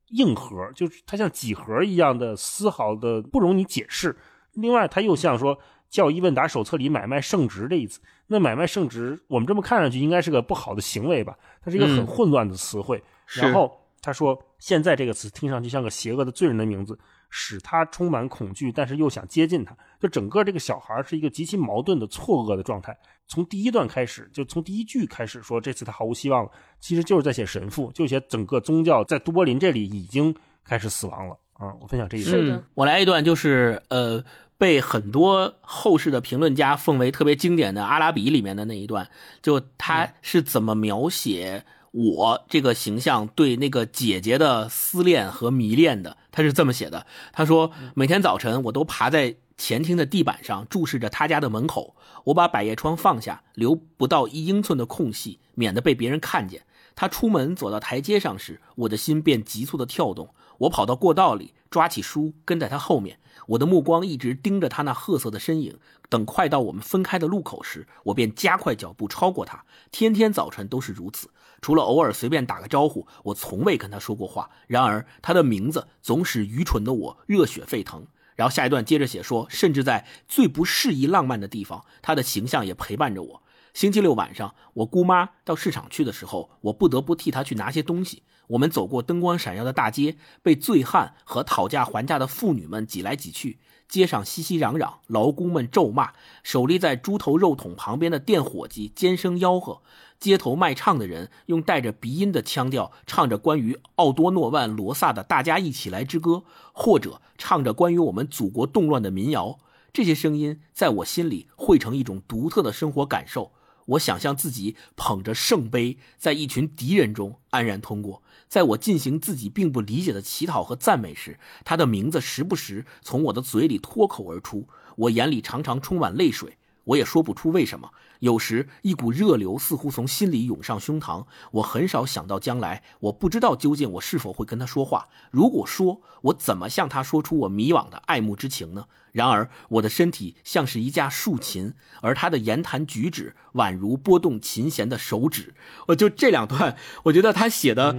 硬核，就是它像几何一样的丝毫的不容你解释。另外，他又像说教义问答手册里买卖圣职这一词，那买卖圣职，我们这么看上去应该是个不好的行为吧？它是一个很混乱的词汇。然后他说，现在这个词听上去像个邪恶的罪人的名字。使他充满恐惧，但是又想接近他，就整个这个小孩是一个极其矛盾的错愕的状态。从第一段开始，就从第一句开始说这次他毫无希望了，其实就是在写神父，就写整个宗教在都柏林这里已经开始死亡了啊！我分享这一段，我来一段，就是呃，被很多后世的评论家奉为特别经典的阿拉比里面的那一段，就他是怎么描写。我这个形象对那个姐姐的思恋和迷恋的，他是这么写的。他说，每天早晨我都爬在前厅的地板上，注视着他家的门口。我把百叶窗放下，留不到一英寸的空隙，免得被别人看见。他出门走到台阶上时，我的心便急促的跳动。我跑到过道里，抓起书，跟在他后面。我的目光一直盯着他那褐色的身影。等快到我们分开的路口时，我便加快脚步超过他。天天早晨都是如此。除了偶尔随便打个招呼，我从未跟他说过话。然而，他的名字总使愚蠢的我热血沸腾。然后下一段接着写说，甚至在最不适宜浪漫的地方，他的形象也陪伴着我。星期六晚上，我姑妈到市场去的时候，我不得不替她去拿些东西。我们走过灯光闪耀的大街，被醉汉和讨价还价的妇女们挤来挤去。街上熙熙攘攘，劳工们咒骂，守立在猪头肉桶旁边的店伙计尖声吆喝。街头卖唱的人用带着鼻音的腔调唱着关于奥多诺万罗萨的《大家一起来之歌》，或者唱着关于我们祖国动乱的民谣。这些声音在我心里汇成一种独特的生活感受。我想象自己捧着圣杯，在一群敌人中安然通过。在我进行自己并不理解的乞讨和赞美时，他的名字时不时从我的嘴里脱口而出。我眼里常常充满泪水。我也说不出为什么，有时一股热流似乎从心里涌上胸膛。我很少想到将来，我不知道究竟我是否会跟他说话。如果说，我怎么向他说出我迷惘的爱慕之情呢？然而，我的身体像是一架竖琴，而他的言谈举止宛如拨动琴弦的手指。我就这两段，我觉得他写的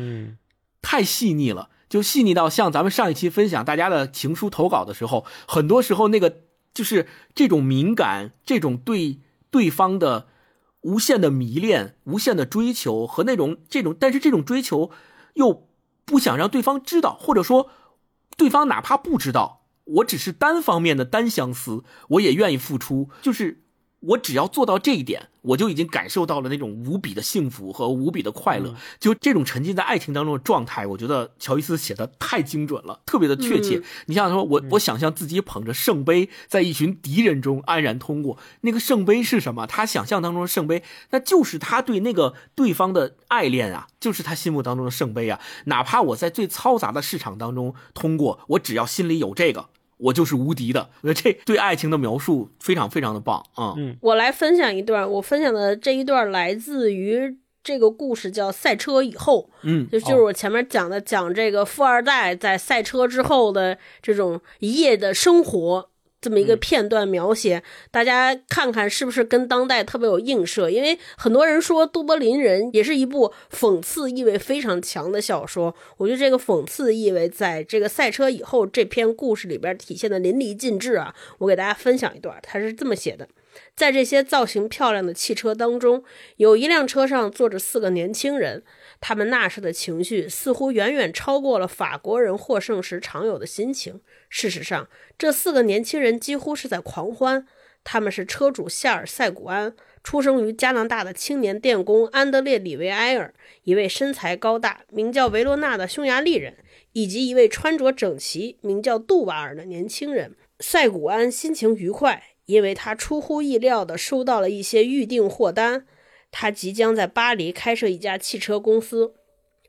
太细腻了，就细腻到像咱们上一期分享大家的情书投稿的时候，很多时候那个。就是这种敏感，这种对对方的无限的迷恋、无限的追求和那种这种，但是这种追求又不想让对方知道，或者说对方哪怕不知道，我只是单方面的单相思，我也愿意付出，就是。我只要做到这一点，我就已经感受到了那种无比的幸福和无比的快乐。就这种沉浸在爱情当中的状态，我觉得乔伊斯写的太精准了，特别的确切。你想说，我我想象自己捧着圣杯，在一群敌人中安然通过。那个圣杯是什么？他想象当中的圣杯，那就是他对那个对方的爱恋啊，就是他心目当中的圣杯啊。哪怕我在最嘈杂的市场当中通过，我只要心里有这个。我就是无敌的，我觉得这对爱情的描述非常非常的棒啊！嗯，我来分享一段，我分享的这一段来自于这个故事叫《赛车以后》，嗯，就就是我前面讲的，讲这个富二代在赛车之后的这种一夜的生活。这么一个片段描写，大家看看是不是跟当代特别有映射？因为很多人说《都柏林人》也是一部讽刺意味非常强的小说，我觉得这个讽刺意味在这个赛车以后这篇故事里边体现的淋漓尽致啊！我给大家分享一段，他是这么写的：在这些造型漂亮的汽车当中，有一辆车上坐着四个年轻人。他们那时的情绪似乎远远超过了法国人获胜时常有的心情。事实上，这四个年轻人几乎是在狂欢。他们是车主夏尔·塞古安，出生于加拿大的青年电工安德烈·里维埃尔，一位身材高大、名叫维罗纳的匈牙利人，以及一位穿着整齐、名叫杜瓦尔的年轻人。塞古安心情愉快，因为他出乎意料地收到了一些预订货单。他即将在巴黎开设一家汽车公司。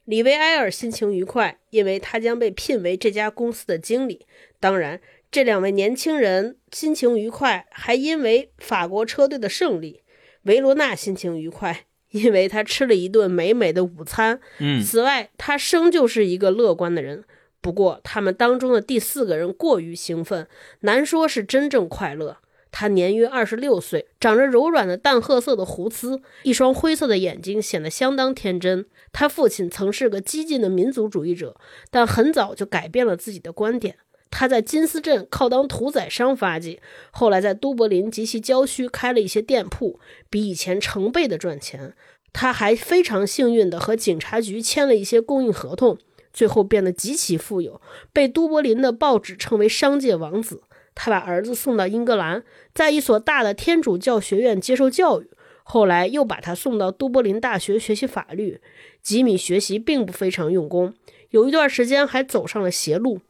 里维埃尔心情愉快，因为他将被聘为这家公司的经理。当然，这两位年轻人心情愉快，还因为法国车队的胜利。维罗纳心情愉快，因为他吃了一顿美美的午餐。嗯，此外，他生就是一个乐观的人。不过，他们当中的第四个人过于兴奋，难说是真正快乐。他年约二十六岁，长着柔软的淡褐色的胡子，一双灰色的眼睛显得相当天真。他父亲曾是个激进的民族主义者，但很早就改变了自己的观点。他在金斯镇靠当屠宰商发迹，后来在都柏林及其郊区开了一些店铺，比以前成倍的赚钱。他还非常幸运地和警察局签了一些供应合同，最后变得极其富有，被都柏林的报纸称为“商界王子”。他把儿子送到英格兰，在一所大的天主教学院接受教育，后来又把他送到都柏林大学学习法律。吉米学习并不非常用功，有一段时间还走上了邪路。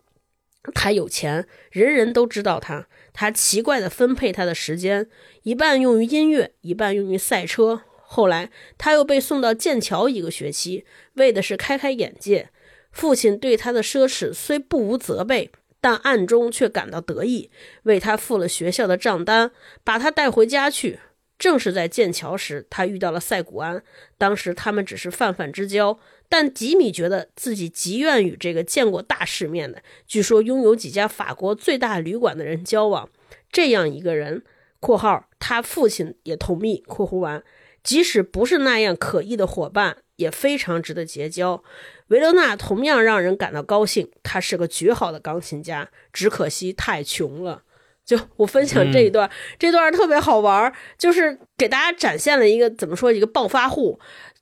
他有钱，人人都知道他。他奇怪地分配他的时间，一半用于音乐，一半用于赛车。后来他又被送到剑桥一个学期，为的是开开眼界。父亲对他的奢侈虽不无责备。但暗中却感到得意，为他付了学校的账单，把他带回家去。正是在剑桥时，他遇到了塞古安。当时他们只是泛泛之交，但吉米觉得自己极愿与这个见过大世面的、据说拥有几家法国最大旅馆的人交往。这样一个人（括号他父亲也同意）（括弧完），即使不是那样可疑的伙伴，也非常值得结交。维罗纳同样让人感到高兴，他是个绝好的钢琴家，只可惜太穷了。就我分享这一段，这段特别好玩，就是给大家展现了一个怎么说一个暴发户。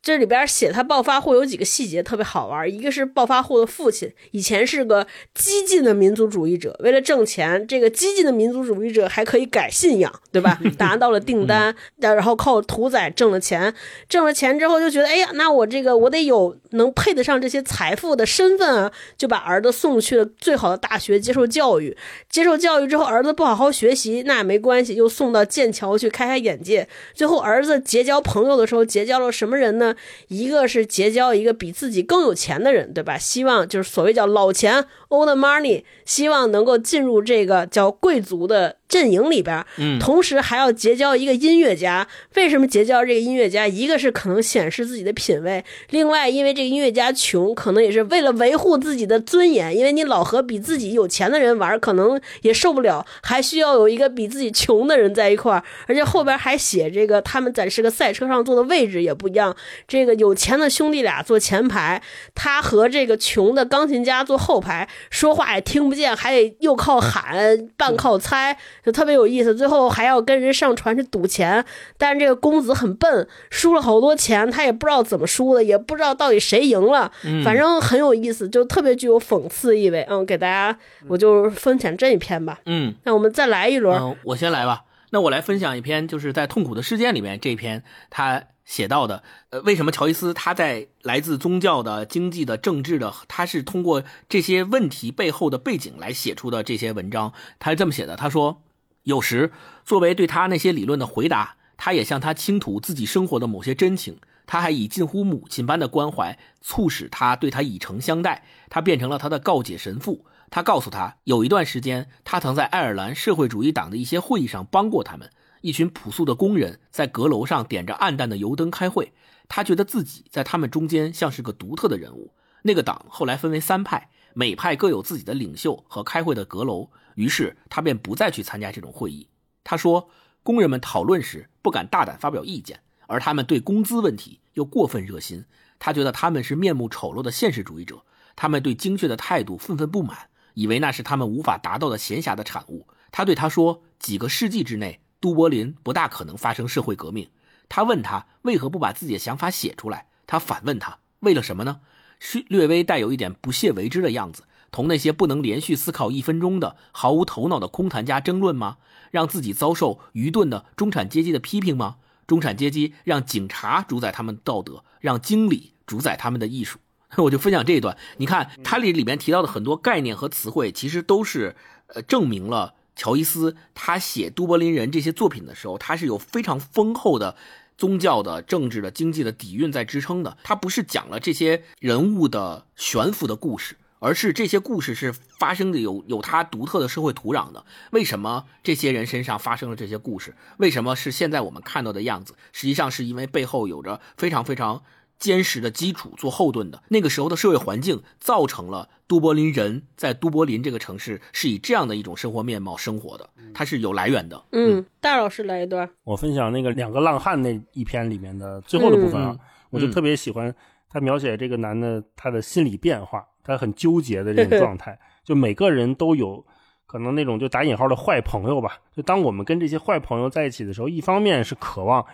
这里边写他暴发户有几个细节特别好玩，一个是暴发户的父亲以前是个激进的民族主义者，为了挣钱，这个激进的民族主义者还可以改信仰，对吧？达到了订单，然后靠屠宰挣了钱，挣了钱之后就觉得，哎呀，那我这个我得有能配得上这些财富的身份啊，就把儿子送去了最好的大学接受教育。接受教育之后，儿子不好好学习，那也没关系，又送到剑桥去开开眼界。最后，儿子结交朋友的时候，结交了什么人呢？一个是结交一个比自己更有钱的人，对吧？希望就是所谓叫老钱 （old money），希望能够进入这个叫贵族的。阵营里边，嗯，同时还要结交一个音乐家。为什么结交这个音乐家？一个是可能显示自己的品位，另外因为这个音乐家穷，可能也是为了维护自己的尊严。因为你老和比自己有钱的人玩，可能也受不了，还需要有一个比自己穷的人在一块儿。而且后边还写这个他们在这个赛车上坐的位置也不一样。这个有钱的兄弟俩坐前排，他和这个穷的钢琴家坐后排，说话也听不见，还得又靠喊，半靠猜。就特别有意思，最后还要跟人上船去赌钱，但是这个公子很笨，输了好多钱，他也不知道怎么输的，也不知道到底谁赢了，反正很有意思，就特别具有讽刺意味。嗯，给大家我就分享这一篇吧。嗯，那我们再来一轮，我先来吧。那我来分享一篇，就是在《痛苦的事件》里面这篇他。写到的，呃，为什么乔伊斯他在来自宗教的、经济的、政治的，他是通过这些问题背后的背景来写出的这些文章？他是这么写的，他说，有时作为对他那些理论的回答，他也向他倾吐自己生活的某些真情，他还以近乎母亲般的关怀促使他对他以诚相待，他变成了他的告解神父。他告诉他，有一段时间，他曾在爱尔兰社会主义党的一些会议上帮过他们。一群朴素的工人在阁楼上点着暗淡的油灯开会，他觉得自己在他们中间像是个独特的人物。那个党后来分为三派，每派各有自己的领袖和开会的阁楼，于是他便不再去参加这种会议。他说，工人们讨论时不敢大胆发表意见，而他们对工资问题又过分热心。他觉得他们是面目丑陋的现实主义者，他们对精确的态度愤愤不满，以为那是他们无法达到的闲暇的产物。他对他说，几个世纪之内。都柏林不大可能发生社会革命。他问他为何不把自己的想法写出来。他反问他为了什么呢？是略微带有一点不屑为之的样子，同那些不能连续思考一分钟的毫无头脑的空谈家争论吗？让自己遭受愚钝的中产阶级的批评吗？中产阶级让警察主宰他们道德，让经理主宰他们的艺术。我就分享这一段。你看，它里里面提到的很多概念和词汇，其实都是呃证明了。乔伊斯他写《都柏林人》这些作品的时候，他是有非常丰厚的宗教的、政治的、经济的底蕴在支撑的。他不是讲了这些人物的悬浮的故事，而是这些故事是发生的有有他独特的社会土壤的。为什么这些人身上发生了这些故事？为什么是现在我们看到的样子？实际上是因为背后有着非常非常坚实的基础做后盾的。那个时候的社会环境造成了都柏林人在都柏林这个城市是以这样的一种生活面貌生活的，它是有来源的。嗯，大老师来一段。我分享那个两个浪汉那一篇里面的最后的部分啊，嗯我就特别喜欢他描写这个男的他的心理变化，他很纠结的这种 状态。就每个人都有可能那种就打引号的坏朋友吧。就当我们跟这些坏朋友在一起的时候，一方面是渴望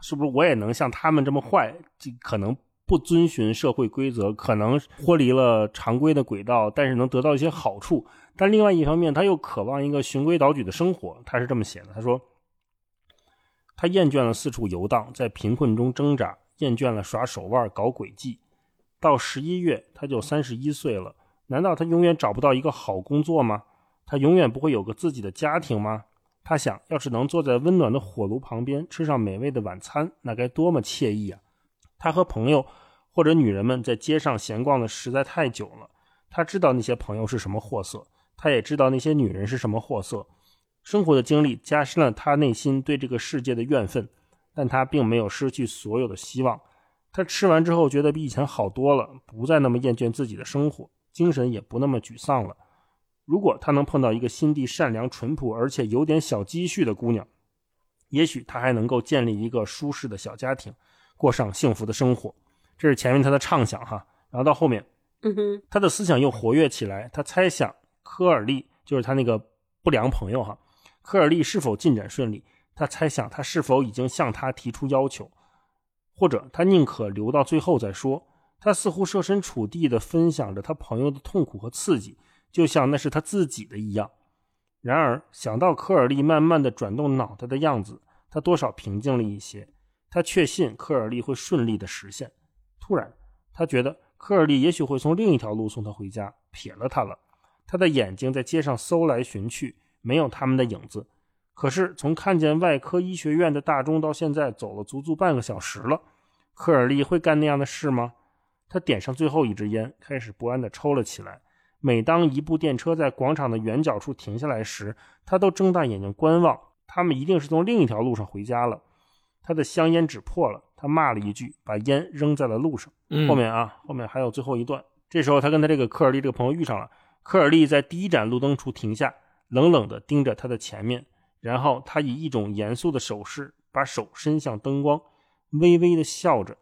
是不是我也能像他们这么坏，这可能不遵循社会规则，可能脱离了常规的轨道，但是能得到一些好处。但另外一方面，他又渴望一个循规蹈矩的生活。他是这么写的，他说。他厌倦了四处游荡，在贫困中挣扎，厌倦了耍手腕、搞诡计。到十一月，他就三十一岁了。难道他永远找不到一个好工作吗？他永远不会有个自己的家庭吗？他想，要是能坐在温暖的火炉旁边，吃上美味的晚餐，那该多么惬意啊！他和朋友或者女人们在街上闲逛的实在太久了。他知道那些朋友是什么货色，他也知道那些女人是什么货色。生活的经历加深了他内心对这个世界的怨愤，但他并没有失去所有的希望。他吃完之后觉得比以前好多了，不再那么厌倦自己的生活，精神也不那么沮丧了。如果他能碰到一个心地善良、淳朴而且有点小积蓄的姑娘，也许他还能够建立一个舒适的小家庭，过上幸福的生活。这是前面他的畅想哈，然后到后面，嗯哼，他的思想又活跃起来。他猜想科尔利就是他那个不良朋友哈，科尔利是否进展顺利？他猜想他是否已经向他提出要求，或者他宁可留到最后再说。他似乎设身处地地分享着他朋友的痛苦和刺激，就像那是他自己的一样。然而想到科尔利慢慢的转动脑袋的样子，他多少平静了一些。他确信科尔利会顺利的实现。突然，他觉得科尔利也许会从另一条路送他回家，撇了他了。他的眼睛在街上搜来寻去，没有他们的影子。可是从看见外科医学院的大钟到现在，走了足足半个小时了。科尔利会干那样的事吗？他点上最后一支烟，开始不安地抽了起来。每当一部电车在广场的圆角处停下来时，他都睁大眼睛观望。他们一定是从另一条路上回家了。他的香烟纸破了，他骂了一句，把烟扔在了路上。嗯后面啊，后面还有最后一段。这时候，他跟他这个科尔利这个朋友遇上了。科尔利在第一盏路灯处停下，冷冷地盯着他的前面，然后他以一种严肃的手势，把手伸向灯光，微微地笑着，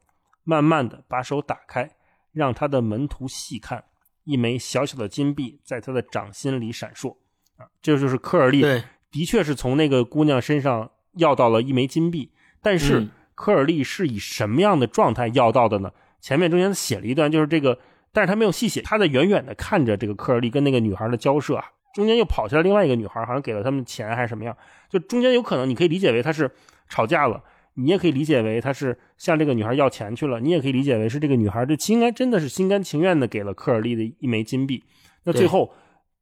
慢慢地把手打开，让他的门徒细看，一枚小小的金币在他的掌心里闪烁。啊，这就是科尔利，的确是从那个姑娘身上要到了一枚金币，但是嗯科尔利是以什么样的状态要到的呢？前面中间写了一段，就是这个，但是他没有细写，他在远远的看着这个科尔利跟那个女孩的交涉啊，中间又跑下来另外一个女孩，好像给了他们钱还是什么样，就中间有可能你可以理解为他是吵架了。你也可以理解为他是向这个女孩要钱去了，你也可以理解为是这个女孩这心甘真的是心甘情愿的给了科尔利的一枚金币。那最后，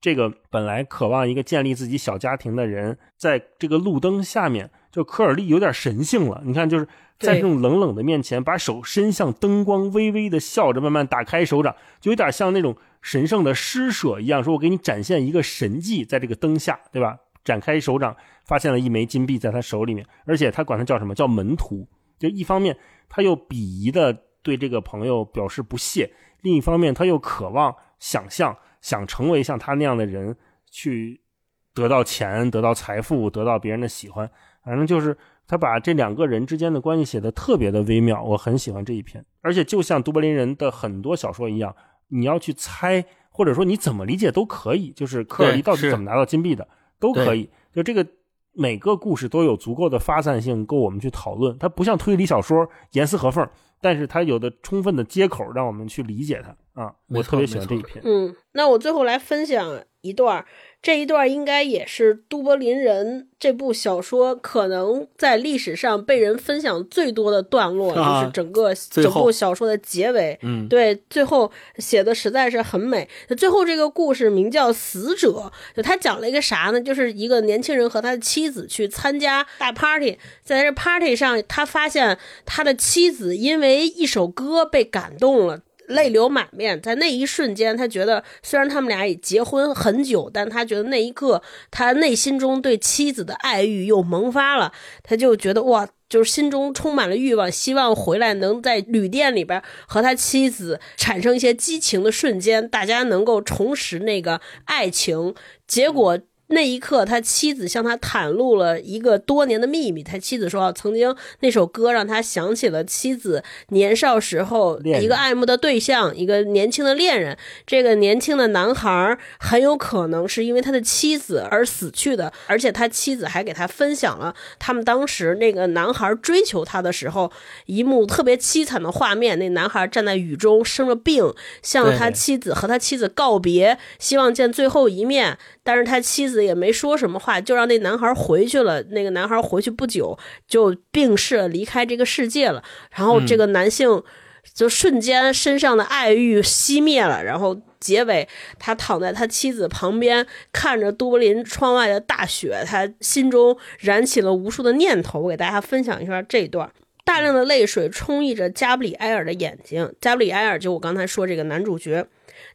这个本来渴望一个建立自己小家庭的人，在这个路灯下面，就科尔利有点神性了。你看，就是在对这种冷冷的面前，把手伸向灯光，微微的笑着，慢慢打开手掌，就有点像那种神圣的施舍一样，说我给你展现一个神迹，在这个灯下，对吧？展开手掌，发现了一枚金币在他手里面，而且他管他叫什么叫门徒。就一方面他又鄙夷的对这个朋友表示不屑，另一方面他又渴望想象想成为像他那样的人，去得到钱、得到财富、得到别人的喜欢。反正就是他把这两个人之间的关系写得特别的微妙，我很喜欢这一篇。而且就像都柏林人的很多小说一样，你要去猜，或者说你怎么理解都可以。就是科尔利对是到底怎么拿到金币的，都可以。就这个每个故事都有足够的发散性，够我们去讨论。它不像推理小说严丝合缝，但是它有的充分的接口，让我们去理解它啊。我特别喜欢这一篇。嗯，那我最后来分享一段儿，这一段应该也是《都柏林人》这部小说可能在历史上被人分享最多的段落，啊就是整个整部小说的结尾。嗯，对，最后写的实在是很美。最后这个故事名叫《死者》，就他讲了一个啥呢？就是一个年轻人和他的妻子去参加大 party，在这 party 上，他发现他的妻子因为一首歌被感动了。泪流满面，在那一瞬间，他觉得虽然他们俩已结婚很久，但他觉得那一刻，他内心中对妻子的爱欲又萌发了。他就觉得哇，就是心中充满了欲望，希望回来能在旅店里边和他妻子产生一些激情的瞬间，大家能够重拾那个爱情。结果。那一刻，他妻子向他袒露了一个多年的秘密。他妻子说：“曾经那首歌让他想起了妻子年少时候一个爱慕的对象，一个年轻的恋人。这个年轻的男孩很有可能是因为他的妻子而死去的。而且他妻子还给他分享了他们当时那个男孩追求他的时候一幕特别凄惨的画面。那男孩站在雨中，生了病，向他妻子和他妻子告别，希望见最后一面。但是他妻子。”也没说什么话，就让那男孩回去了。那个男孩回去不久就病逝，离开这个世界了。然后这个男性就瞬间身上的爱欲熄灭了。然后结尾，他躺在他妻子旁边，看着都柏林窗外的大雪，他心中燃起了无数的念头。我给大家分享一下这一段：大量的泪水充溢着加布里埃尔的眼睛。加布里埃尔就我刚才说这个男主角，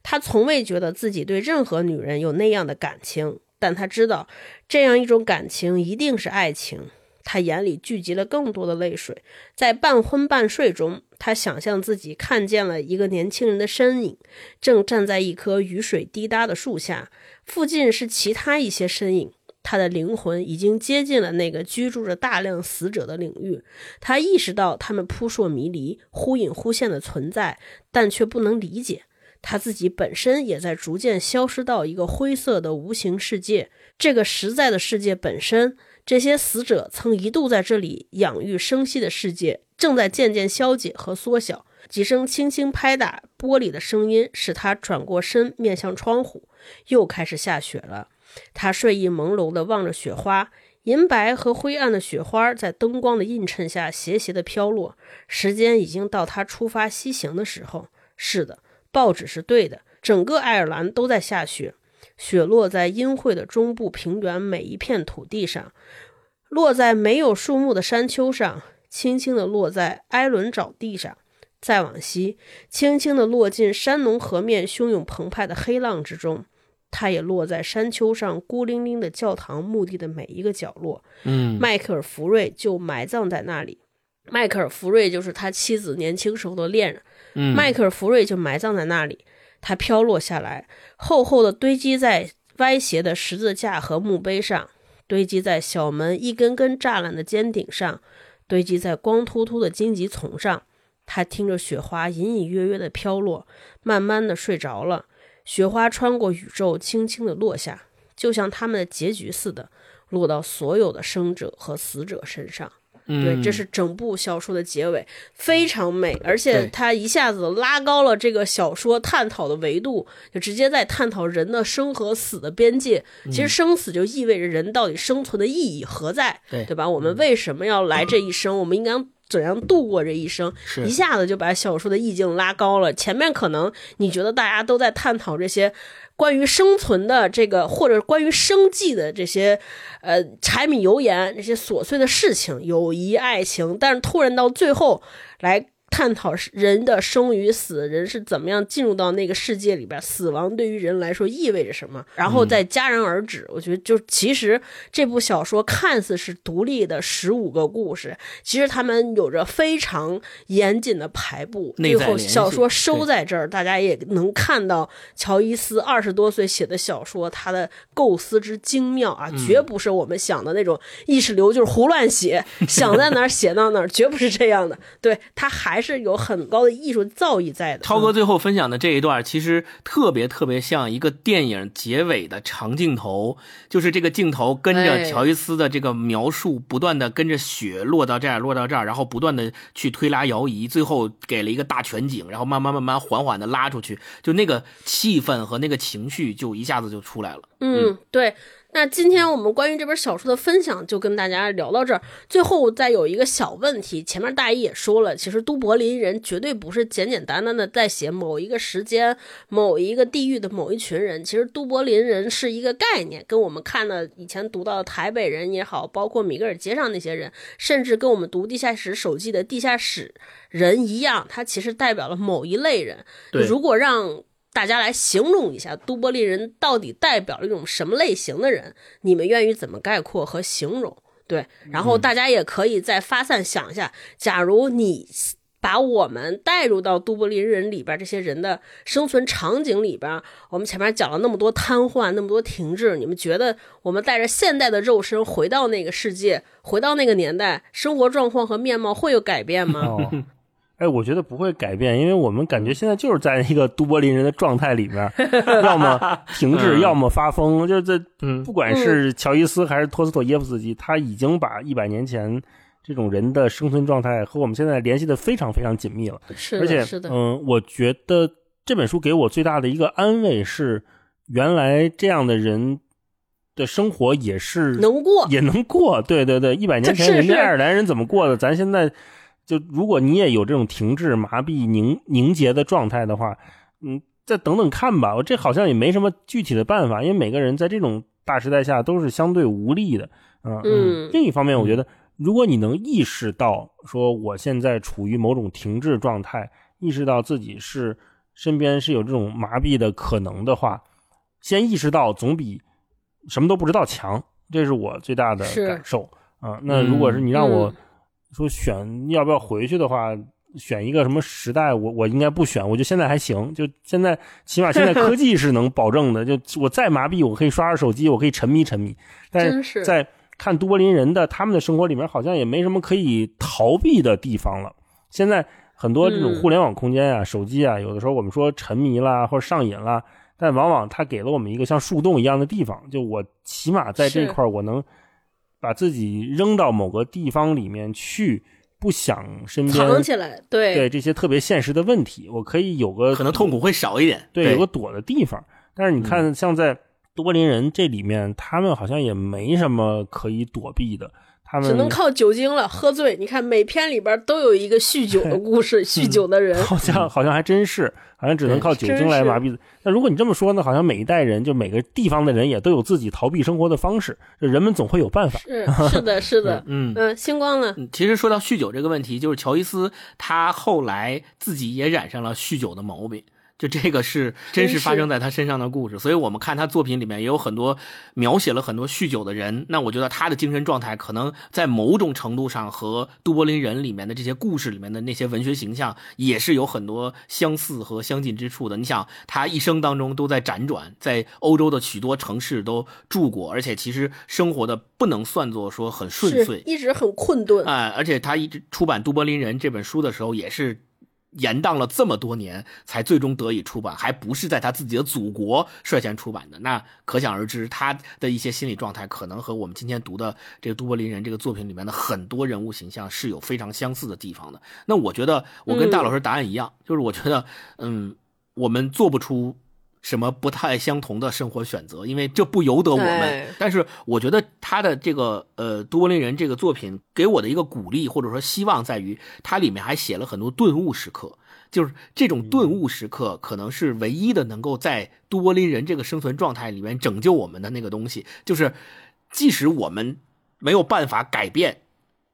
他从未觉得自己对任何女人有那样的感情。但他知道，这样一种感情一定是爱情。他眼里聚集了更多的泪水，在半昏半睡中，他想象自己看见了一个年轻人的身影，正站在一棵雨水滴答的树下，附近是其他一些身影。他的灵魂已经接近了那个居住着大量死者的领域。他意识到他们扑朔迷离、忽隐忽现的存在，但却不能理解。他自己本身也在逐渐消失到一个灰色的无形世界，这个实在的世界本身，这些死者曾一度在这里养育生息的世界，正在渐渐消解和缩小。几声轻轻拍打玻璃的声音使他转过身，面向窗户。又开始下雪了。他睡意朦胧地望着雪花，银白和灰暗的雪花在灯光的映衬下斜斜地飘落。时间已经到他出发西行的时候。是的。报纸是对的，整个爱尔兰都在下雪，雪落在阴晦的中部平原每一片土地上，落在没有树木的山丘上，轻轻地落在埃伦沼地上，再往西，轻轻地落进山农河面汹涌澎湃的黑浪之中。它也落在山丘上孤零零的教堂墓地的每一个角落。嗯，迈克尔·福瑞就埋葬在那里。迈克尔·福瑞就是他妻子年轻时候的恋人。迈克尔·福瑞就埋葬在那里，他飘落下来，厚厚的堆积在歪斜的十字架和墓碑上，堆积在小门一根根栅栏的尖顶上，堆积在光秃秃的荆棘丛上。他听着雪花隐隐约约的飘落，慢慢的睡着了。雪花穿过宇宙，轻轻的落下，就像他们的结局似的，落到所有的生者和死者身上。对，这是整部小说的结尾，非常美，而且它一下子拉高了这个小说探讨的维度，就直接在探讨人的生和死的边界。其实生死就意味着人到底生存的意义何在，对对吧？我们为什么要来这一生？我们应该怎样度过这一生？一下子就把小说的意境拉高了。前面可能你觉得大家都在探讨这些。关于生存的这个，或者关于生计的这些，呃，柴米油盐这些琐碎的事情，友谊、爱情，但是突然到最后来。探讨人的生与死，人是怎么样进入到那个世界里边，死亡对于人来说意味着什么，然后再戛然而止。我觉得，就其实这部小说看似是独立的十五个故事，其实他们有着非常严谨的排布。最后小说收在这儿，大家也能看到乔伊斯二十多岁写的小说，他的构思之精妙啊，绝不是我们想的那种意识流，就是胡乱写，想在哪儿写到哪儿，绝不是这样的。对他还。是有很高的艺术造诣在的。涛哥最后分享的这一段，其实特别特别像一个电影结尾的长镜头，就是这个镜头跟着乔伊斯的这个描述，不断的跟着雪落到这儿，落到这儿，然后不断的去推拉摇移，最后给了一个大全景，然后慢慢慢慢缓缓的拉出去，就那个气氛和那个情绪就一下子就出来了。嗯，对。那今天我们关于这本小说的分享就跟大家聊到这儿。最后再有一个小问题，前面大一也说了，其实都柏林人绝对不是简简单单的在写某一个时间、某一个地域的某一群人。其实都柏林人是一个概念，跟我们看的以前读到的台北人也好，包括米格尔街上那些人，甚至跟我们读地下室手记的地下室人一样，它其实代表了某一类人。如果让大家来形容一下都柏林人到底代表了一种什么类型的人？你们愿意怎么概括和形容？对，然后大家也可以再发散想一下，假如你把我们带入到都柏林人里边这些人的生存场景里边，我们前面讲了那么多瘫痪，那么多停滞，你们觉得我们带着现代的肉身回到那个世界，回到那个年代，生活状况和面貌会有改变吗？哦，哎，我觉得不会改变，因为我们感觉现在就是在一个都柏林人的状态里面，要么停滞，嗯要么发疯。就是在，嗯不管是乔伊斯还是托斯托耶夫斯基，他已经把一百年前这种人的生存状态和我们现在联系的非常非常紧密了。是的，而且是，的，嗯，我觉得这本书给我最大的一个安慰是，原来这样的人的生活也是能过，也能过。对对对，一百年前人家爱尔兰人怎么过的，咱现在就如果你也有这种停滞、麻痹、凝凝结的状态的话，嗯，再等等看吧。我这好像也没什么具体的办法，因为每个人在这种大时代下都是相对无力的。嗯嗯另一方面，我觉得如果你能意识到说我现在处于某种停滞状态，意识到自己是身边是有这种麻痹的可能的话，先意识到总比什么都不知道强，这是我最大的感受啊。那如果是你让我嗯说选要不要回去的话，选一个什么时代，我我应该不选，我觉得现在还行，就现在起码现在科技是能保证的，就我再麻痹，我可以刷刷手机，我可以沉迷沉迷，但是在看都柏林人的他们的生活里面，好像也没什么可以逃避的地方了。现在很多这种嗯互联网空间啊、手机啊，有的时候我们说沉迷啦或者上瘾啦，但往往它给了我们一个像树洞一样的地方，就我起码在这是块儿我能把自己扔到某个地方里面去，不想身边藏起来，对对这些特别现实的问题，我可以有个可能痛苦会少一点。对，有个躲的地方。但是你嗯看，像在多林人这里面，他们好像也没什么可以躲避的，他们只能靠酒精了，喝醉。你看每篇里边都有一个酗酒的故事，酗酒的人，好像好像还真是，好像只能靠酒精来麻痹。那如果你这么说呢，好像每一代人就每个地方的人也都有自己逃避生活的方式，就人们总会有办法。是是的，是的，嗯嗯，星光呢？嗯，其实说到酗酒这个问题，就是乔伊斯他后来自己也染上了酗酒的毛病。就这个是真实发生在他身上的故事，所以我们看他作品里面也有很多描写了很多酗酒的人。那我觉得他的精神状态可能在某种程度上和都柏林人里面的这些故事里面的那些文学形象也是有很多相似和相近之处的。你想，他一生当中都在辗转，在欧洲的许多城市都住过，而且其实生活的不能算作说很顺遂，一直很困顿，啊、而且他一直出版《都柏林人》这本书的时候，也是延宕了这么多年，才最终得以出版，还不是在他自己的祖国率先出版的。那可想而知，他的一些心理状态可能和我们今天读的这个《都柏林人》这个作品里面的很多人物形象是有非常相似的地方的。那我觉得我跟大老师答案一样，就是我觉得，嗯，我们做不出。什么不太相同的生活选择，因为这不由得我们哎。但是我觉得他的这个呃《都柏林人》这个作品给我的一个鼓励或者说希望在于，它里面还写了很多顿悟时刻，就是这种顿悟时刻可能是唯一的能够在都柏林人这个生存状态里面拯救我们的那个东西，就是即使我们没有办法改变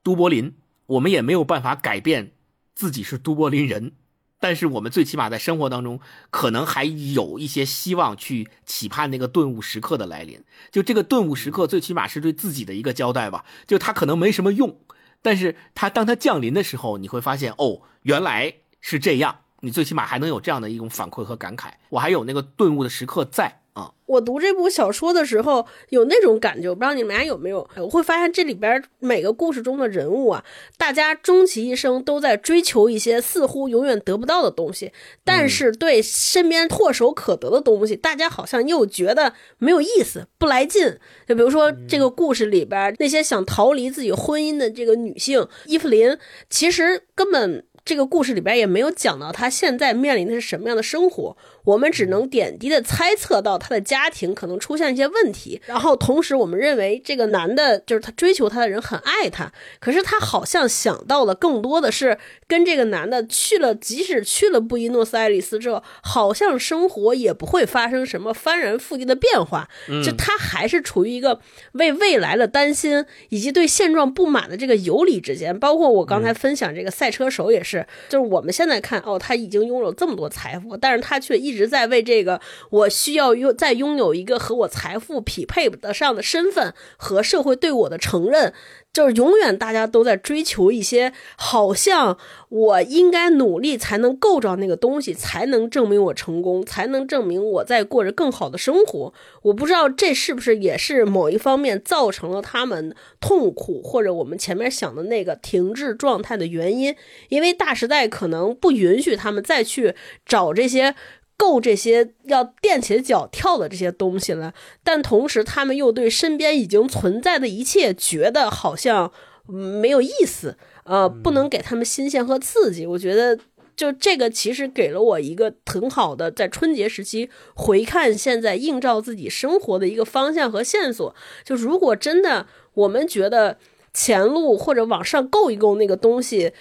都柏林，我们也没有办法改变自己是都柏林人。但是我们最起码在生活当中，可能还有一些希望去期盼那个顿悟时刻的来临。就这个顿悟时刻，最起码是对自己的一个交代吧。就它可能没什么用，但是它当它降临的时候，你会发现哦，原来是这样。你最起码还能有这样的一种反馈和感慨。我还有那个顿悟的时刻在啊。我读这部小说的时候有那种感觉，我不知道你们俩有没有？我会发现这里边每个故事中的人物啊，大家终其一生都在追求一些似乎永远得不到的东西，但是对身边唾手可得的东西，大家好像又觉得没有意思、不来劲。就比如说这个故事里边那些想逃离自己婚姻的这个女性伊芙琳，其实根本。这个故事里边也没有讲到他现在面临的是什么样的生活，我们只能点滴的猜测到他的家庭可能出现一些问题，然后同时我们认为这个男的，就是他追求他的人很爱他，可是他好像想到的更多的是跟这个男的去了，即使去了布宜诺斯艾利斯之后，好像生活也不会发生什么翻然覆地的变化，就他还是处于一个为未来的担心以及对现状不满的这个游离之间，包括我刚才分享这个赛车手也是。就是我们现在看哦，他已经拥有这么多财富，但是他却一直在为这个我需要拥再拥有一个和我财富匹配得上的身份和社会对我的承认，就是永远大家都在追求一些，好像我应该努力才能够着那个东西，才能证明我成功，才能证明我在过着更好的生活。我不知道这是不是也是某一方面造成了他们痛苦，或者我们前面想的那个停滞状态的原因。因为大时代可能不允许他们再去找这些。够这些要垫起脚跳的这些东西了，但同时他们又对身边已经存在的一切觉得好像没有意思，呃，不能给他们新鲜和刺激。我觉得就这个其实给了我一个很好的在春节时期回看现在映照自己生活的一个方向和线索。就如果真的我们觉得前路或者往上够一够那个东西。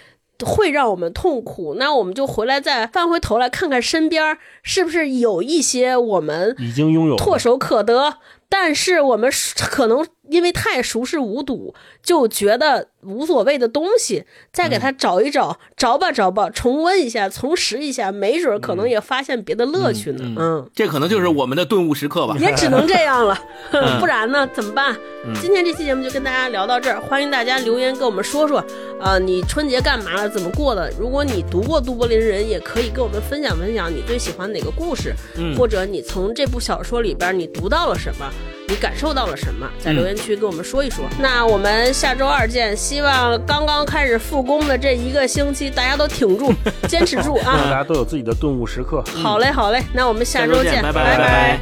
会让我们痛苦，那我们就回来再翻回头来看看身边是不是有一些我们已经拥有唾手可得，但是我们可能。因为太熟视无睹，就觉得无所谓的东西，再给他找一找，找吧找吧，重温一下，重拾一下，没准可能也发现别的乐趣呢。嗯，这可能就是我们的顿悟时刻吧。也只能这样了，不然呢？怎么办？今天这期节目就跟大家聊到这儿，欢迎大家留言跟我们说说，啊，你春节干嘛了？怎么过的？如果你读过《都柏林人》，也可以跟我们分享分享你最喜欢哪个故事，或者你从这部小说里边你读到了什么。你感受到了什么？在留言区跟我们说一说。那我们下周二见。希望刚刚开始复工的这一个星期，大家都挺住，坚持住啊！大家都有自己的顿悟时刻。好嘞，好嘞。那我们下周见，拜拜拜。